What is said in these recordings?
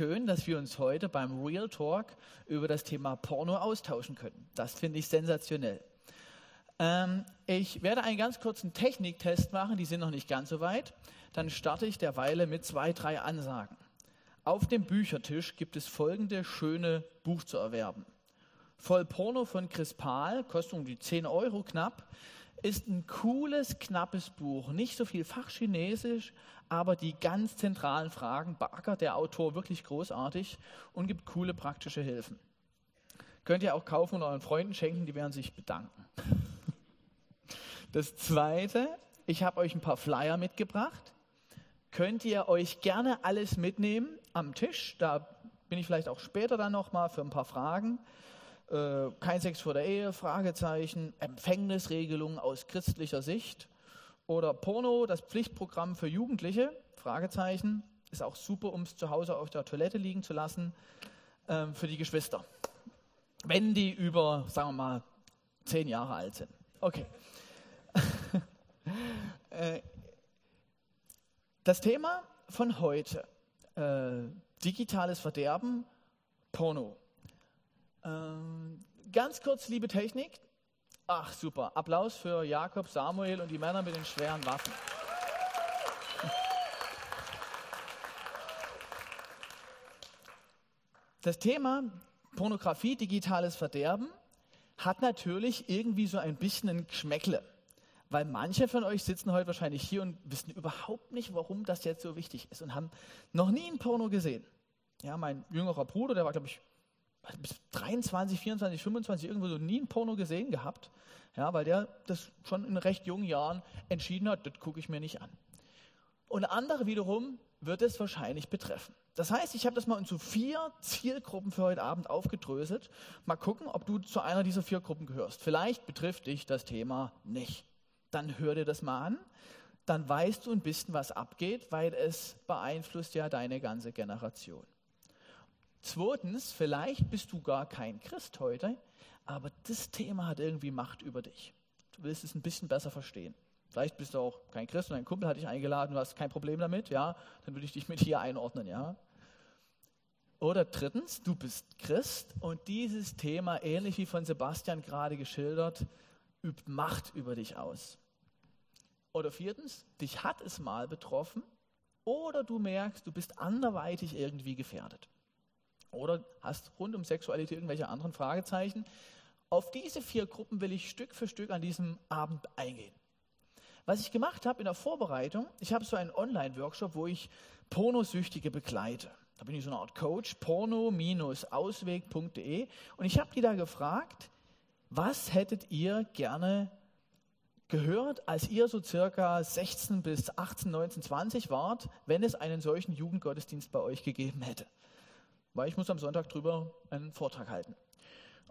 schön, dass wir uns heute beim Real Talk über das Thema Porno austauschen können. Das finde ich sensationell. Ähm, ich werde einen ganz kurzen Techniktest machen, die sind noch nicht ganz so weit. Dann starte ich derweile mit zwei, drei Ansagen. Auf dem Büchertisch gibt es folgende schöne Buch zu erwerben. Voll Porno von Chris Pahl, kostet um die 10 Euro knapp, ist ein cooles, knappes Buch. Nicht so viel Fachchinesisch, aber die ganz zentralen Fragen beackert der Autor wirklich großartig und gibt coole praktische Hilfen. Könnt ihr auch kaufen und euren Freunden schenken, die werden sich bedanken. Das zweite, ich habe euch ein paar Flyer mitgebracht. Könnt ihr euch gerne alles mitnehmen am Tisch. Da bin ich vielleicht auch später dann nochmal für ein paar Fragen. Äh, kein Sex vor der Ehe, Fragezeichen, Empfängnisregelungen aus christlicher Sicht oder Porno, das Pflichtprogramm für Jugendliche, Fragezeichen, ist auch super, um es zu Hause auf der Toilette liegen zu lassen, äh, für die Geschwister. Wenn die über, sagen wir mal, zehn Jahre alt sind. Okay. Äh, das Thema von heute, äh, digitales Verderben, Porno. Ähm, ganz kurz, liebe Technik. Ach, super. Applaus für Jakob, Samuel und die Männer mit den schweren Waffen. Das Thema Pornografie, digitales Verderben hat natürlich irgendwie so ein bisschen ein Geschmäckle. Weil manche von euch sitzen heute wahrscheinlich hier und wissen überhaupt nicht, warum das jetzt so wichtig ist und haben noch nie ein Porno gesehen. Ja, mein jüngerer Bruder, der war, glaube ich, bis 23, 24, 25 irgendwo so nie ein Porno gesehen gehabt, ja, weil der das schon in recht jungen Jahren entschieden hat, das gucke ich mir nicht an. Und andere wiederum wird es wahrscheinlich betreffen. Das heißt, ich habe das mal in so vier Zielgruppen für heute Abend aufgedröselt. Mal gucken, ob du zu einer dieser vier Gruppen gehörst. Vielleicht betrifft dich das Thema nicht. Dann hör dir das mal an. Dann weißt du ein bisschen, was abgeht, weil es beeinflusst ja deine ganze Generation. Zweitens, vielleicht bist du gar kein Christ heute, aber das Thema hat irgendwie Macht über dich. Du willst es ein bisschen besser verstehen. Vielleicht bist du auch kein Christ und dein Kumpel hat dich eingeladen, du hast kein Problem damit, ja, dann würde ich dich mit hier einordnen, ja. Oder drittens, du bist Christ und dieses Thema, ähnlich wie von Sebastian gerade geschildert, übt Macht über dich aus. Oder viertens, dich hat es mal betroffen oder du merkst, du bist anderweitig irgendwie gefährdet oder hast rund um Sexualität irgendwelche anderen Fragezeichen. Auf diese vier Gruppen will ich Stück für Stück an diesem Abend eingehen. Was ich gemacht habe in der Vorbereitung, ich habe so einen Online-Workshop, wo ich Pornosüchtige begleite. Da bin ich so eine Art Coach, porno-ausweg.de. Und ich habe die da gefragt, was hättet ihr gerne gehört, als ihr so circa 16 bis 18, 19, 20 wart, wenn es einen solchen Jugendgottesdienst bei euch gegeben hätte? Weil ich muss am Sonntag drüber einen Vortrag halten.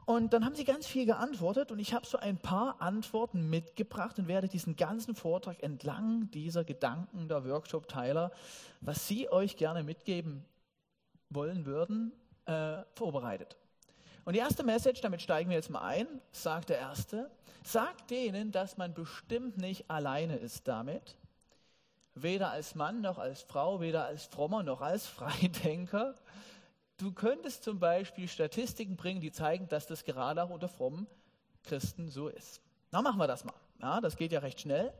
Und dann haben sie ganz viel geantwortet und ich habe so ein paar Antworten mitgebracht und werde diesen ganzen Vortrag entlang dieser Gedanken der Workshop-Teiler, was sie euch gerne mitgeben wollen würden, äh, vorbereitet. Und die erste Message, damit steigen wir jetzt mal ein, sagt der Erste, sagt denen, dass man bestimmt nicht alleine ist damit, weder als Mann noch als Frau, weder als Frommer noch als Freidenker, Du könntest zum Beispiel Statistiken bringen, die zeigen, dass das gerade auch unter frommen Christen so ist. Na, machen wir das mal. Ja, das geht ja recht schnell.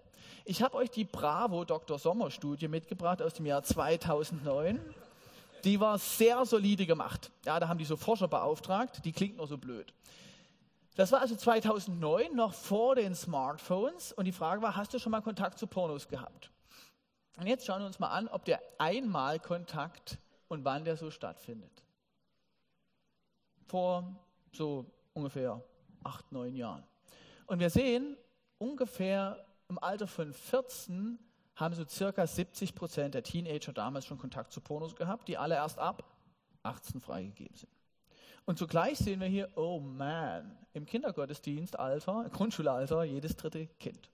Ich habe euch die Bravo Dr. Sommer Studie mitgebracht aus dem Jahr 2009. Die war sehr solide gemacht. Ja, da haben die so Forscher beauftragt, die klingt nur so blöd. Das war also 2009, noch vor den Smartphones. Und die Frage war, hast du schon mal Kontakt zu Pornos gehabt? Und jetzt schauen wir uns mal an, ob der Einmalkontakt und wann der so stattfindet vor so ungefähr acht, neun Jahren. Und wir sehen, ungefähr im Alter von 14 haben so circa 70 Prozent der Teenager damals schon Kontakt zu Pornos gehabt, die alle erst ab 18 freigegeben sind. Und zugleich sehen wir hier, oh man, im Kindergottesdienstalter, Grundschulalter, jedes dritte Kind.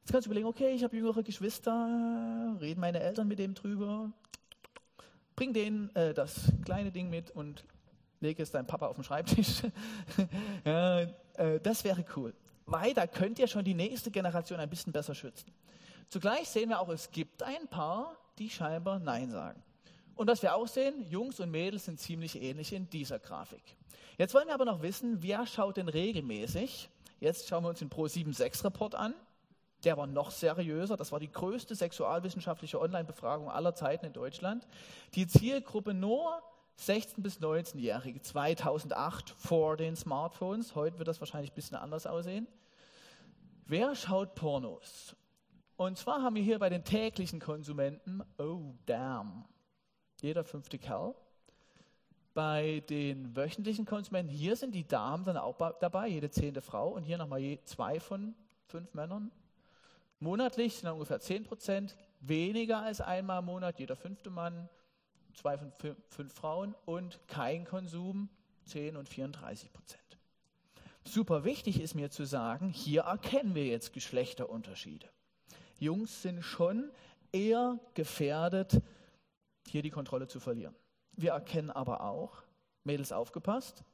Jetzt kannst du überlegen, okay, ich habe jüngere Geschwister, reden meine Eltern mit dem drüber, bring denen äh, das kleine Ding mit und lege es deinem Papa auf den Schreibtisch. ja, äh, das wäre cool. Weiter könnt ihr schon die nächste Generation ein bisschen besser schützen. Zugleich sehen wir auch, es gibt ein paar, die scheinbar Nein sagen. Und was wir auch sehen, Jungs und Mädels sind ziemlich ähnlich in dieser Grafik. Jetzt wollen wir aber noch wissen, wer schaut denn regelmäßig? Jetzt schauen wir uns den Pro76-Report an. Der war noch seriöser. Das war die größte sexualwissenschaftliche Online-Befragung aller Zeiten in Deutschland. Die Zielgruppe nur 16- bis 19-Jährige, 2008 vor den Smartphones. Heute wird das wahrscheinlich ein bisschen anders aussehen. Wer schaut Pornos? Und zwar haben wir hier bei den täglichen Konsumenten, oh damn, jeder fünfte Kerl. Bei den wöchentlichen Konsumenten, hier sind die Damen dann auch dabei, jede zehnte Frau und hier nochmal je zwei von fünf Männern. Monatlich sind dann ungefähr 10 Prozent, weniger als einmal im Monat, jeder fünfte Mann, zwei von fünf, fünf Frauen und kein Konsum, 10 und 34 Prozent. Super wichtig ist mir zu sagen, hier erkennen wir jetzt Geschlechterunterschiede. Jungs sind schon eher gefährdet, hier die Kontrolle zu verlieren. Wir erkennen aber auch, Mädels aufgepasst,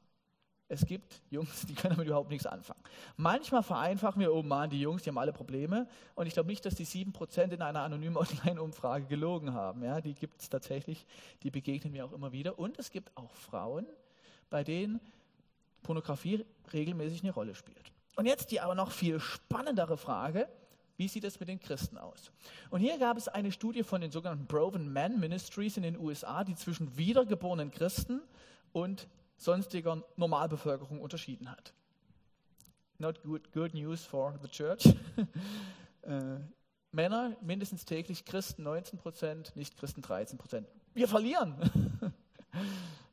es gibt Jungs, die können damit überhaupt nichts anfangen. Manchmal vereinfachen wir, oh Mann, die Jungs, die haben alle Probleme. Und ich glaube nicht, dass die 7% in einer anonymen Online-Umfrage gelogen haben. Ja, die gibt es tatsächlich, die begegnen mir auch immer wieder. Und es gibt auch Frauen, bei denen Pornografie regelmäßig eine Rolle spielt. Und jetzt die aber noch viel spannendere Frage, wie sieht es mit den Christen aus? Und hier gab es eine Studie von den sogenannten Broven Men Ministries in den USA, die zwischen wiedergeborenen Christen und sonstiger Normalbevölkerung unterschieden hat. Not good, good news for the church. äh, Männer mindestens täglich, Christen 19 Prozent, Nicht-Christen 13 Prozent. Wir verlieren.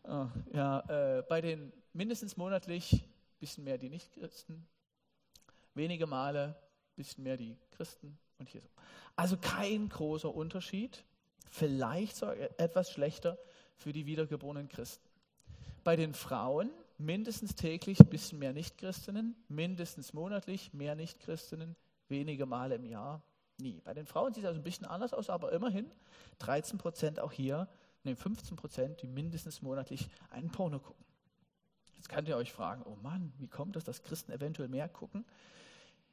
oh, ja, äh, bei den mindestens monatlich ein bisschen mehr die Nicht-Christen, wenige Male ein bisschen mehr die Christen und hier so. Also kein großer Unterschied, vielleicht sogar etwas schlechter für die wiedergeborenen Christen. Bei den Frauen mindestens täglich ein bisschen mehr Nichtchristinnen, mindestens monatlich mehr Nichtchristinnen, wenige Male im Jahr, nie. Bei den Frauen sieht es also ein bisschen anders aus, aber immerhin 13 Prozent auch hier, ne 15 Prozent, die mindestens monatlich einen Porno gucken. Jetzt könnt ihr euch fragen, oh Mann, wie kommt es, dass Christen eventuell mehr gucken?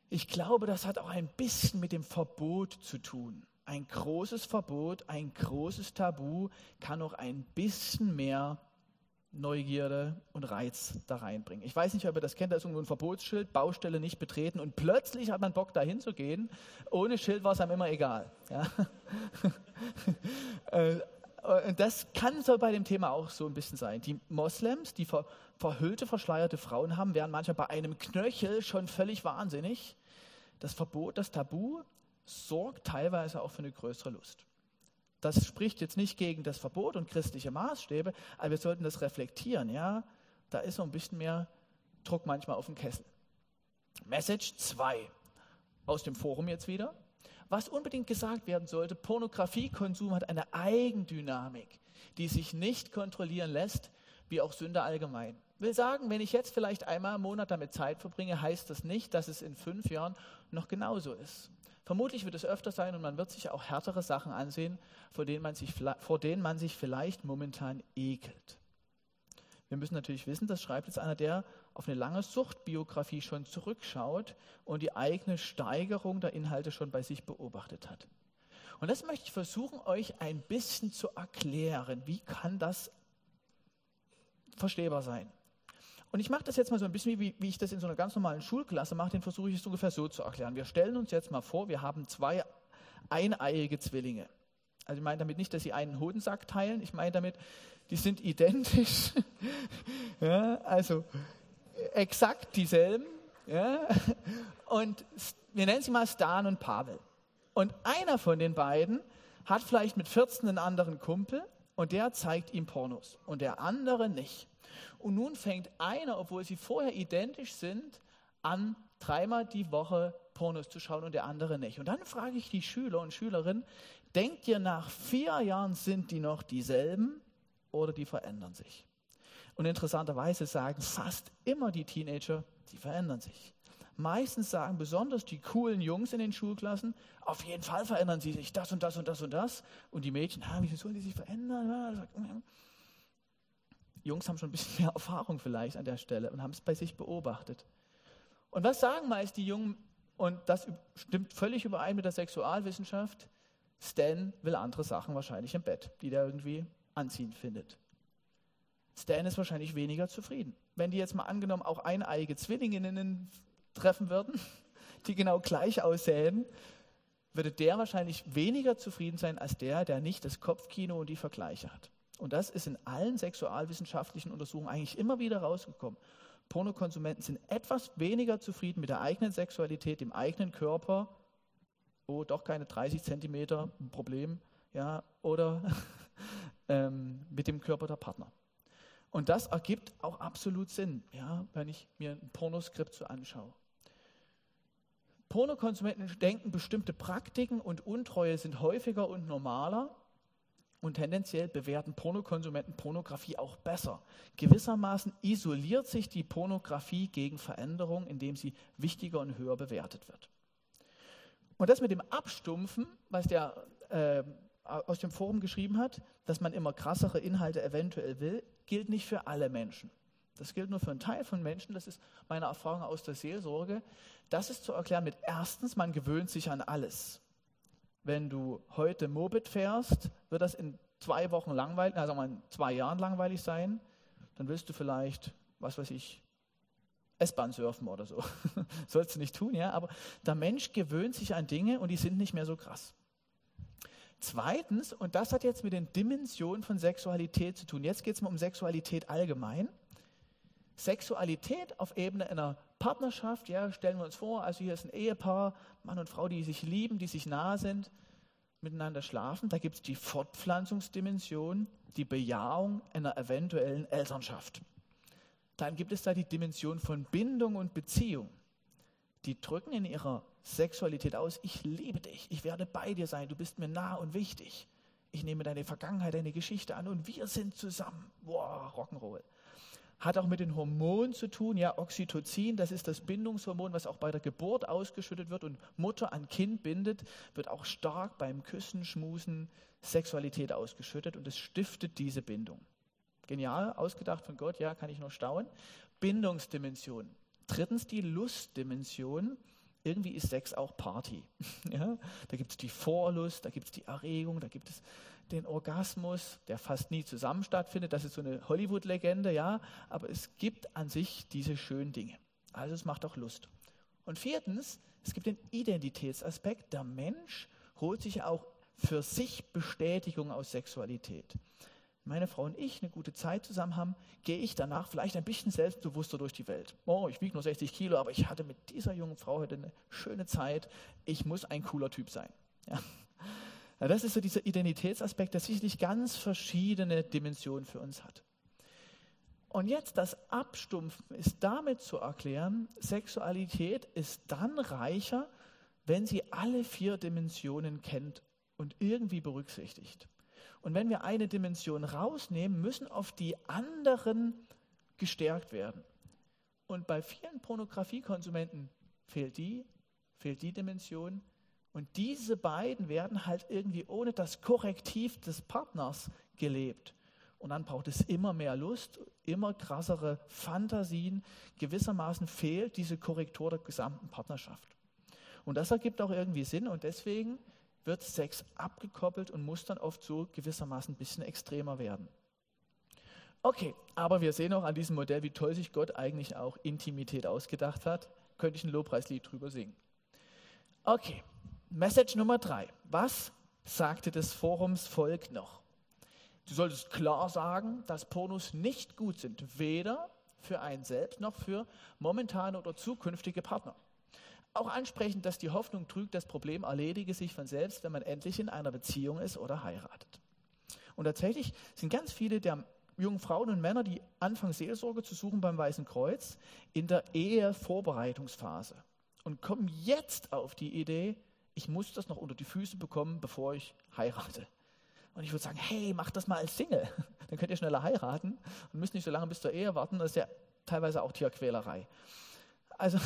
Ich glaube, das hat auch ein bisschen mit dem Verbot zu tun. Ein großes Verbot, ein großes Tabu kann auch ein bisschen mehr Neugierde und Reiz da reinbringen. Ich weiß nicht, ob ihr das kennt, da ist irgendwo ein Verbotsschild, Baustelle nicht betreten und plötzlich hat man Bock, da hinzugehen. Ohne Schild war es einem immer egal. Ja? Äh, und das kann so bei dem Thema auch so ein bisschen sein. Die Moslems, die ver verhüllte, verschleierte Frauen haben, werden manchmal bei einem Knöchel schon völlig wahnsinnig. Das Verbot, das Tabu sorgt teilweise auch für eine größere Lust. Das spricht jetzt nicht gegen das Verbot und christliche Maßstäbe, aber wir sollten das reflektieren. Ja, da ist so ein bisschen mehr Druck manchmal auf den Kessel. Message 2 aus dem Forum jetzt wieder. Was unbedingt gesagt werden sollte, Pornografiekonsum hat eine Eigendynamik, die sich nicht kontrollieren lässt, wie auch Sünde allgemein. Will sagen, wenn ich jetzt vielleicht einmal im Monat damit Zeit verbringe, heißt das nicht, dass es in fünf Jahren noch genauso ist. Vermutlich wird es öfter sein und man wird sich auch härtere Sachen ansehen, vor denen man sich, vor denen man sich vielleicht momentan ekelt. Wir müssen natürlich wissen, das schreibt jetzt einer, der auf eine lange Suchtbiografie schon zurückschaut und die eigene Steigerung der Inhalte schon bei sich beobachtet hat. Und das möchte ich versuchen, euch ein bisschen zu erklären. Wie kann das verstehbar sein? Und ich mache das jetzt mal so ein bisschen, wie, wie ich das in so einer ganz normalen Schulklasse mache, den versuche ich es ungefähr so zu erklären. Wir stellen uns jetzt mal vor, wir haben zwei eineiige Zwillinge. Also ich meine damit nicht, dass sie einen Hodensack teilen, ich meine damit, die sind identisch, ja, also exakt dieselben. Ja, und wir nennen sie mal Stan und Pavel. Und einer von den beiden hat vielleicht mit 14 einen anderen Kumpel und der zeigt ihm Pornos und der andere nicht. Und nun fängt einer, obwohl sie vorher identisch sind, an, dreimal die Woche Pornos zu schauen und der andere nicht. Und dann frage ich die Schüler und Schülerinnen, denkt ihr, nach vier Jahren sind die noch dieselben oder die verändern sich? Und interessanterweise sagen fast immer die Teenager, die verändern sich. Meistens sagen besonders die coolen Jungs in den Schulklassen, auf jeden Fall verändern sie sich, das und das und das und das. Und die Mädchen, ah, wie sollen die sich verändern? Jungs haben schon ein bisschen mehr Erfahrung vielleicht an der Stelle und haben es bei sich beobachtet. Und was sagen meist die Jungen, und das stimmt völlig überein mit der Sexualwissenschaft, Stan will andere Sachen wahrscheinlich im Bett, die der irgendwie anziehend findet. Stan ist wahrscheinlich weniger zufrieden. Wenn die jetzt mal angenommen auch eineige Zwillinginnen treffen würden, die genau gleich aussehen, würde der wahrscheinlich weniger zufrieden sein als der, der nicht das Kopfkino und die Vergleiche hat. Und das ist in allen sexualwissenschaftlichen Untersuchungen eigentlich immer wieder rausgekommen. Pornokonsumenten sind etwas weniger zufrieden mit der eigenen Sexualität, dem eigenen Körper. Oh, doch keine 30 Zentimeter, ein Problem. Ja, oder ähm, mit dem Körper der Partner. Und das ergibt auch absolut Sinn, ja, wenn ich mir ein Pornoskript so anschaue. Pornokonsumenten denken, bestimmte Praktiken und Untreue sind häufiger und normaler und tendenziell bewerten Pornokonsumenten Pornografie auch besser. Gewissermaßen isoliert sich die Pornografie gegen Veränderung, indem sie wichtiger und höher bewertet wird. Und das mit dem Abstumpfen, was der äh, aus dem Forum geschrieben hat, dass man immer krassere Inhalte eventuell will, gilt nicht für alle Menschen. Das gilt nur für einen Teil von Menschen. Das ist meine Erfahrung aus der Seelsorge. Das ist zu erklären mit erstens, man gewöhnt sich an alles. Wenn du heute Moped fährst, wird das in zwei Wochen langweilig, also in zwei Jahren langweilig sein. Dann willst du vielleicht, was weiß ich, S-Bahn surfen oder so. Sollst du nicht tun, ja. Aber der Mensch gewöhnt sich an Dinge und die sind nicht mehr so krass. Zweitens, und das hat jetzt mit den Dimensionen von Sexualität zu tun. Jetzt geht es mal um Sexualität allgemein. Sexualität auf Ebene einer Partnerschaft, ja, stellen wir uns vor, also hier ist ein Ehepaar, Mann und Frau, die sich lieben, die sich nahe sind, miteinander schlafen. Da gibt es die Fortpflanzungsdimension, die Bejahung einer eventuellen Elternschaft. Dann gibt es da die Dimension von Bindung und Beziehung. Die drücken in ihrer Sexualität aus, ich liebe dich, ich werde bei dir sein, du bist mir nah und wichtig. Ich nehme deine Vergangenheit, deine Geschichte an und wir sind zusammen. Boah, Rock'n'Roll. Hat auch mit den Hormonen zu tun, ja, Oxytocin, das ist das Bindungshormon, was auch bei der Geburt ausgeschüttet wird und Mutter an Kind bindet, wird auch stark beim Küssen, Schmusen, Sexualität ausgeschüttet und es stiftet diese Bindung. Genial, ausgedacht von Gott, ja, kann ich nur staunen. Bindungsdimension. Drittens die Lustdimension. Irgendwie ist Sex auch Party. Ja? Da gibt es die Vorlust, da gibt es die Erregung, da gibt es den Orgasmus, der fast nie zusammen stattfindet. Das ist so eine Hollywood-Legende, ja. Aber es gibt an sich diese schönen Dinge. Also es macht auch Lust. Und viertens, es gibt den Identitätsaspekt. Der Mensch holt sich auch für sich Bestätigung aus Sexualität. Meine Frau und ich eine gute Zeit zusammen haben, gehe ich danach vielleicht ein bisschen selbstbewusster durch die Welt. Oh, ich wiege nur 60 Kilo, aber ich hatte mit dieser jungen Frau heute eine schöne Zeit. Ich muss ein cooler Typ sein. Ja. Ja, das ist so dieser Identitätsaspekt, der sicherlich ganz verschiedene Dimensionen für uns hat. Und jetzt das Abstumpfen ist damit zu erklären, Sexualität ist dann reicher, wenn sie alle vier Dimensionen kennt und irgendwie berücksichtigt. Und wenn wir eine Dimension rausnehmen, müssen oft die anderen gestärkt werden. Und bei vielen Pornografiekonsumenten fehlt die, fehlt die Dimension, und diese beiden werden halt irgendwie ohne das Korrektiv des Partners gelebt. Und dann braucht es immer mehr Lust, immer krassere Fantasien. Gewissermaßen fehlt diese Korrektur der gesamten Partnerschaft. Und das ergibt auch irgendwie Sinn und deswegen wird Sex abgekoppelt und muss dann oft so gewissermaßen ein bisschen extremer werden. Okay, aber wir sehen auch an diesem Modell, wie toll sich Gott eigentlich auch Intimität ausgedacht hat. Könnte ich ein Lobpreislied drüber singen. Okay, Message Nummer drei. Was sagte des Forums Volk noch? Du solltest klar sagen, dass Pornos nicht gut sind, weder für einen selbst noch für momentane oder zukünftige Partner. Auch ansprechen, dass die Hoffnung trügt, das Problem erledige sich von selbst, wenn man endlich in einer Beziehung ist oder heiratet. Und tatsächlich sind ganz viele der jungen Frauen und Männer, die anfangen Seelsorge zu suchen beim Weißen Kreuz, in der Ehevorbereitungsphase und kommen jetzt auf die Idee, ich muss das noch unter die Füße bekommen, bevor ich heirate. Und ich würde sagen, hey, mach das mal als Single. Dann könnt ihr schneller heiraten und müsst nicht so lange bis zur Ehe warten. Das ist ja teilweise auch Tierquälerei. Also,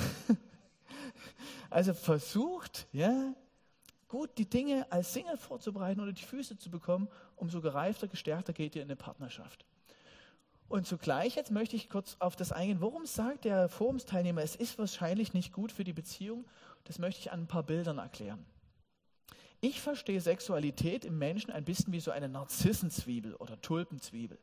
also versucht, ja, gut die Dinge als Single vorzubereiten oder die Füße zu bekommen, umso gereifter, gestärkter geht ihr in eine Partnerschaft. Und zugleich jetzt möchte ich kurz auf das eingehen. Warum sagt der Forumsteilnehmer, es ist wahrscheinlich nicht gut für die Beziehung? Das möchte ich an ein paar Bildern erklären. Ich verstehe Sexualität im Menschen ein bisschen wie so eine Narzissenzwiebel oder Tulpenzwiebel.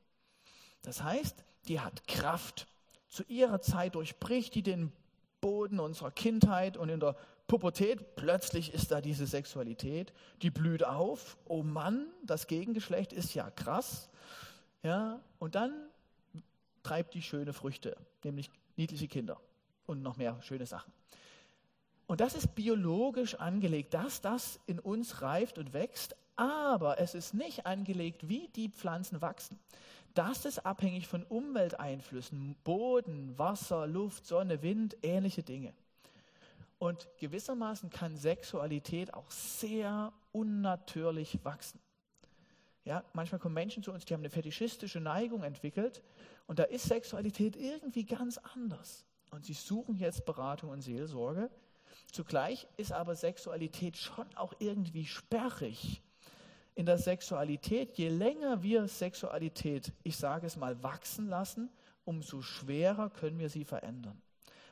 Das heißt, die hat Kraft. Zu ihrer Zeit durchbricht die den Boden unserer Kindheit und in der Pubertät, plötzlich ist da diese Sexualität, die blüht auf. Oh Mann, das Gegengeschlecht ist ja krass. Ja, und dann treibt die schöne Früchte, nämlich niedliche Kinder und noch mehr schöne Sachen. Und das ist biologisch angelegt, dass das in uns reift und wächst, aber es ist nicht angelegt, wie die Pflanzen wachsen. Das ist abhängig von Umwelteinflüssen, Boden, Wasser, Luft, Sonne, Wind, ähnliche Dinge. Und gewissermaßen kann Sexualität auch sehr unnatürlich wachsen. Ja, manchmal kommen Menschen zu uns, die haben eine fetischistische Neigung entwickelt und da ist Sexualität irgendwie ganz anders. Und sie suchen jetzt Beratung und Seelsorge. Zugleich ist aber Sexualität schon auch irgendwie sperrig. In der Sexualität, je länger wir Sexualität, ich sage es mal, wachsen lassen, umso schwerer können wir sie verändern.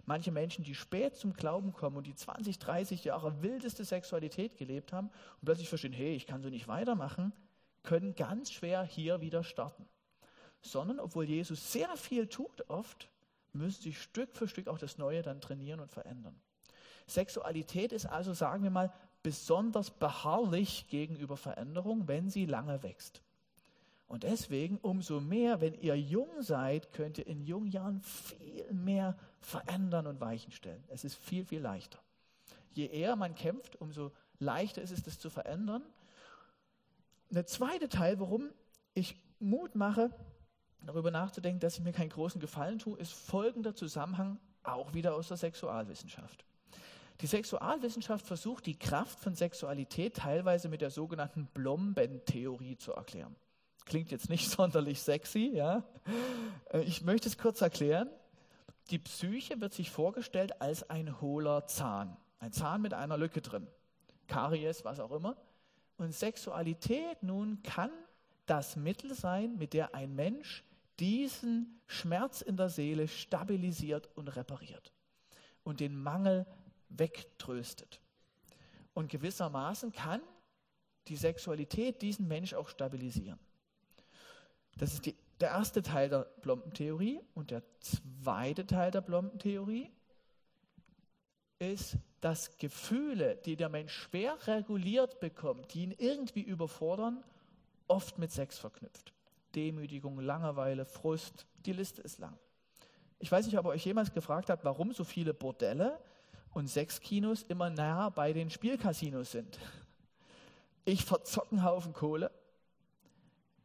Manche Menschen, die spät zum Glauben kommen und die 20, 30 Jahre wildeste Sexualität gelebt haben und plötzlich verstehen, hey, ich kann so nicht weitermachen, können ganz schwer hier wieder starten. Sondern, obwohl Jesus sehr viel tut oft, müssen sie Stück für Stück auch das Neue dann trainieren und verändern. Sexualität ist also, sagen wir mal, besonders beharrlich gegenüber Veränderung, wenn sie lange wächst. Und deswegen umso mehr, wenn ihr jung seid, könnt ihr in jungen Jahren viel mehr verändern und Weichen stellen. Es ist viel, viel leichter. Je eher man kämpft, umso leichter ist es, das zu verändern. Der zweite Teil, warum ich Mut mache, darüber nachzudenken, dass ich mir keinen großen Gefallen tue, ist folgender Zusammenhang, auch wieder aus der Sexualwissenschaft. Die Sexualwissenschaft versucht, die Kraft von Sexualität teilweise mit der sogenannten Blomben-Theorie zu erklären. Klingt jetzt nicht sonderlich sexy, ja. Äh, ich möchte es kurz erklären. Die Psyche wird sich vorgestellt als ein hohler Zahn. Ein Zahn mit einer Lücke drin. Karies, was auch immer. Und Sexualität nun kann das Mittel sein, mit der ein Mensch diesen Schmerz in der Seele stabilisiert und repariert und den Mangel wegtröstet. Und gewissermaßen kann die Sexualität diesen Mensch auch stabilisieren. Das ist die, der erste Teil der Blombentheorie. Und der zweite Teil der Blombentheorie ist, dass Gefühle, die der Mensch schwer reguliert bekommt, die ihn irgendwie überfordern, oft mit Sex verknüpft. Demütigung, Langeweile, Frust, die Liste ist lang. Ich weiß nicht, ob ihr euch jemals gefragt habt, warum so viele Bordelle und Sexkinos immer näher bei den Spielcasinos sind. Ich verzocke einen Haufen Kohle,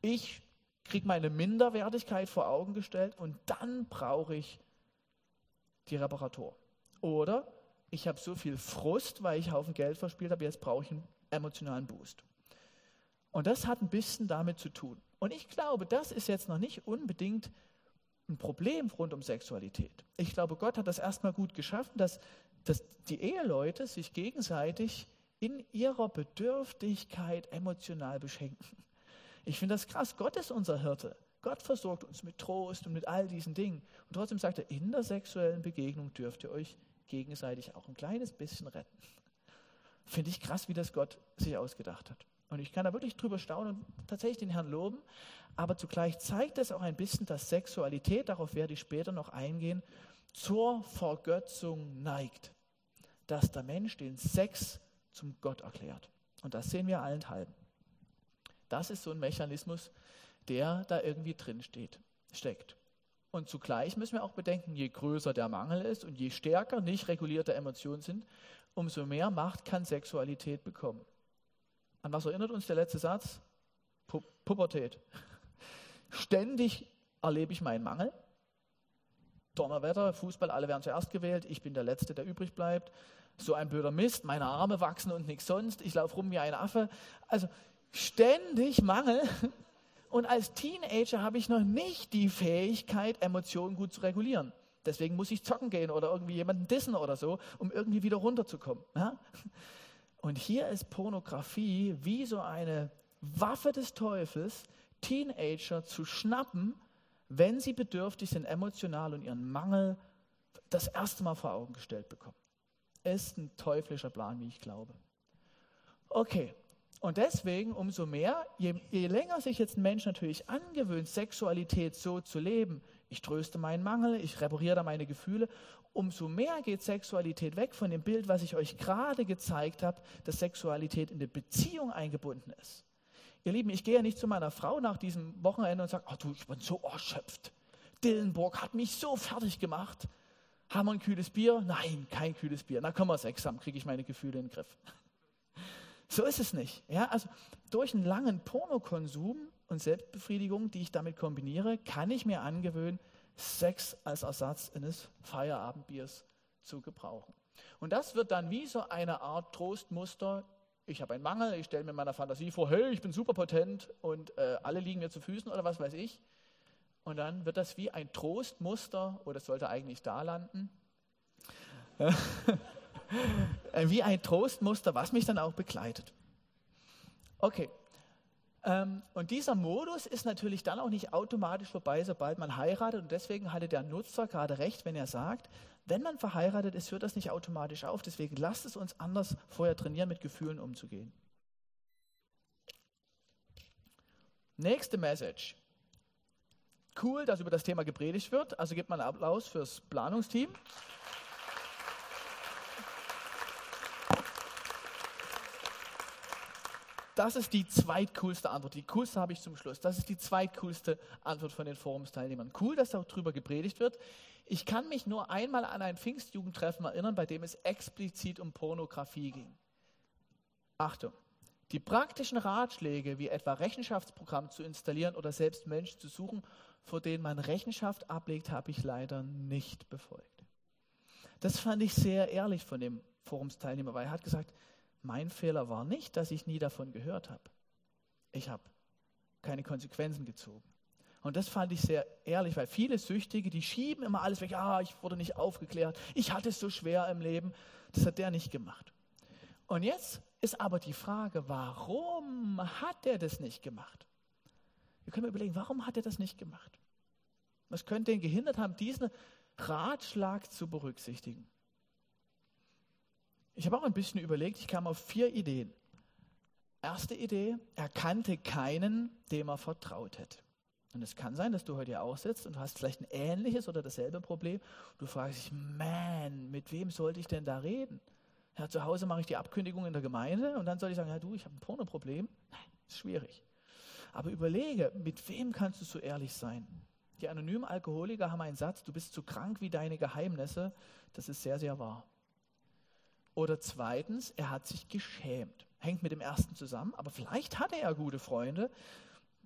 ich kriege meine Minderwertigkeit vor Augen gestellt und dann brauche ich die Reparatur. Oder ich habe so viel Frust, weil ich einen Haufen Geld verspielt habe, jetzt brauche ich einen emotionalen Boost. Und das hat ein bisschen damit zu tun. Und ich glaube, das ist jetzt noch nicht unbedingt ein Problem rund um Sexualität. Ich glaube, Gott hat das erstmal gut geschaffen, dass, dass die Eheleute sich gegenseitig in ihrer Bedürftigkeit emotional beschenken. Ich finde das krass. Gott ist unser Hirte. Gott versorgt uns mit Trost und mit all diesen Dingen. Und trotzdem sagt er, in der sexuellen Begegnung dürft ihr euch gegenseitig auch ein kleines bisschen retten. Finde ich krass, wie das Gott sich ausgedacht hat. Und ich kann da wirklich drüber staunen und tatsächlich den Herrn loben. Aber zugleich zeigt es auch ein bisschen, dass Sexualität, darauf werde ich später noch eingehen, zur Vergötzung neigt. Dass der Mensch den Sex zum Gott erklärt. Und das sehen wir allenthalben. Das ist so ein Mechanismus, der da irgendwie drin steht, steckt. Und zugleich müssen wir auch bedenken, je größer der Mangel ist und je stärker nicht regulierte Emotionen sind, umso mehr Macht kann Sexualität bekommen. An was erinnert uns der letzte Satz? Pu Pubertät. Ständig erlebe ich meinen Mangel. Donnerwetter, Fußball, alle werden zuerst gewählt, ich bin der Letzte, der übrig bleibt. So ein blöder Mist, meine Arme wachsen und nichts sonst, ich laufe rum wie ein Affe. Also ständig Mangel. Und als Teenager habe ich noch nicht die Fähigkeit, Emotionen gut zu regulieren. Deswegen muss ich zocken gehen oder irgendwie jemanden dissen oder so, um irgendwie wieder runterzukommen. Ja? Und hier ist Pornografie wie so eine Waffe des Teufels, Teenager zu schnappen, wenn sie bedürftig sind, emotional und ihren Mangel das erste Mal vor Augen gestellt bekommen. Ist ein teuflischer Plan, wie ich glaube. Okay, Und deswegen umso mehr, je, je, länger sich jetzt ein Mensch natürlich angewöhnt, Sexualität so zu leben, ich tröste meinen Mangel, ich repariere da meine Gefühle, umso mehr geht Sexualität weg von dem Bild, was ich euch gerade gezeigt habe, dass Sexualität in eine Beziehung eingebunden ist. Ihr Lieben, ich gehe ja nicht zu meiner Frau nach diesem Wochenende und sage, oh du, ich bin so erschöpft. Dillenburg hat mich so fertig gemacht. Haben wir ein kühles Bier? Nein, kein kühles Bier. Na, können wir Sex haben, kriege ich meine Gefühle in den Griff. So ist es nicht. Ja, also durch einen langen Pornokonsum und Selbstbefriedigung, die ich damit kombiniere, kann ich mir angewöhnen, Sex als Ersatz eines Feierabendbiers zu gebrauchen. Und das wird dann wie so eine Art Trostmuster. Ich habe einen Mangel, ich stelle mir meiner Fantasie vor, hey, ich bin super potent und äh, alle liegen mir zu Füßen oder was weiß ich. Und dann wird das wie ein Trostmuster, oder es sollte eigentlich da landen. Äh, wie ein Trostmuster, was mich dann auch begleitet. Okay. Ähm, und dieser Modus ist natürlich dann auch nicht automatisch vorbei, sobald man heiratet. Und deswegen hatte der Nutzer gerade recht, wenn er sagt, wenn man verheiratet ist, hört das nicht automatisch auf. Deswegen lasst es uns anders vorher trainieren, mit Gefühlen umzugehen. Nächste Message. Cool, dass über das Thema gepredigt wird. Also gibt man Applaus fürs Planungsteam. Das ist die zweitcoolste Antwort. Die coolste habe ich zum Schluss. Das ist die zweitcoolste Antwort von den Forumsteilnehmern. Cool, dass darüber gepredigt wird. Ich kann mich nur einmal an ein Pfingstjugendtreffen erinnern, bei dem es explizit um Pornografie ging. Achtung. Die praktischen Ratschläge, wie etwa Rechenschaftsprogramm zu installieren oder selbst Menschen zu suchen, vor denen man Rechenschaft ablegt, habe ich leider nicht befolgt. Das fand ich sehr ehrlich von dem Forumsteilnehmer, weil er hat gesagt, mein Fehler war nicht, dass ich nie davon gehört habe. Ich habe keine Konsequenzen gezogen. Und das fand ich sehr ehrlich, weil viele Süchtige, die schieben immer alles weg. Ja, ich wurde nicht aufgeklärt. Ich hatte es so schwer im Leben. Das hat der nicht gemacht. Und jetzt ist aber die Frage, warum hat er das nicht gemacht? Wir können überlegen, warum hat er das nicht gemacht? Was könnte ihn gehindert haben, diesen Ratschlag zu berücksichtigen? Ich habe auch ein bisschen überlegt, ich kam auf vier Ideen. Erste Idee, er kannte keinen, dem er vertraut hätte. Und es kann sein, dass du heute hier auch sitzt und hast vielleicht ein ähnliches oder dasselbe Problem. Du fragst dich, man, mit wem sollte ich denn da reden? Ja, zu Hause mache ich die Abkündigung in der Gemeinde und dann soll ich sagen, ja du, ich habe ein Pornoproblem. Nein, ist schwierig. Aber überlege, mit wem kannst du so ehrlich sein? Die anonymen Alkoholiker haben einen Satz, du bist zu krank wie deine Geheimnisse. Das ist sehr, sehr wahr. Oder zweitens, er hat sich geschämt. Hängt mit dem ersten zusammen, aber vielleicht hatte er gute Freunde,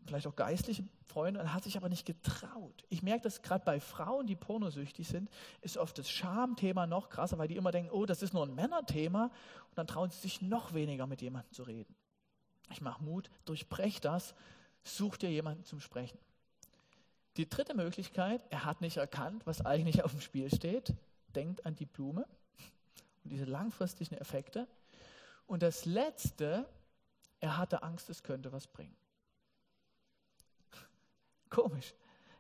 vielleicht auch geistliche Freunde, und hat sich aber nicht getraut. Ich merke das gerade bei Frauen, die pornosüchtig sind, ist oft das Schamthema noch krasser, weil die immer denken, oh, das ist nur ein Männerthema, und dann trauen sie sich noch weniger mit jemandem zu reden. Ich mache Mut, durchbrech das, such dir jemanden zum Sprechen. Die dritte Möglichkeit, er hat nicht erkannt, was eigentlich auf dem Spiel steht, denkt an die Blume und diese langfristigen Effekte. Und das Letzte, er hatte Angst, es könnte was bringen. Komisch.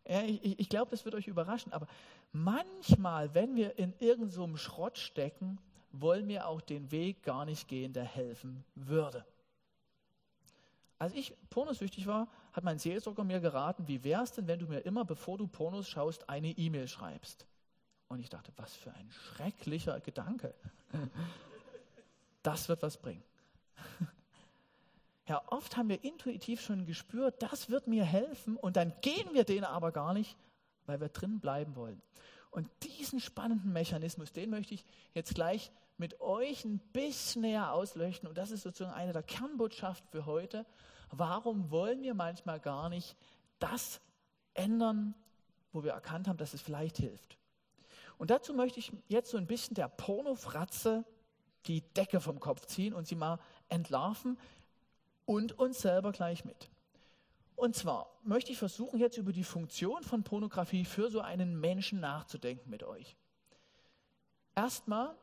Ja, ich, ich glaube, das wird euch überraschen, aber manchmal, wenn wir in irgendeinem so Schrott stecken, wollen wir auch den Weg gar nicht gehen, der helfen würde. Als ich pornosüchtig war, hat mein Seelsorger mir geraten, wie wäre es denn, wenn du mir immer, bevor du Pornos schaust, eine E-Mail schreibst? Und ich dachte, was für ein schrecklicher Gedanke. Das wird was bringen. Ja, oft haben wir intuitiv schon gespürt, das wird mir helfen und dann gehen wir den aber gar nicht, weil wir drin bleiben wollen. Und diesen spannenden Mechanismus, den möchte ich jetzt gleich mit euch ein bisschen näher ausleuchten. Und das ist sozusagen eine der Kernbotschaften für heute. Warum wollen wir manchmal gar nicht das ändern, wo wir erkannt haben, dass es vielleicht hilft? Und dazu möchte ich jetzt so ein bisschen der Pornofratze die Decke vom Kopf ziehen und sie mal entlarven und uns selber gleich mit. Und zwar möchte ich versuchen, jetzt über die Funktion von Pornografie für so einen Menschen nachzudenken mit euch. Erstmal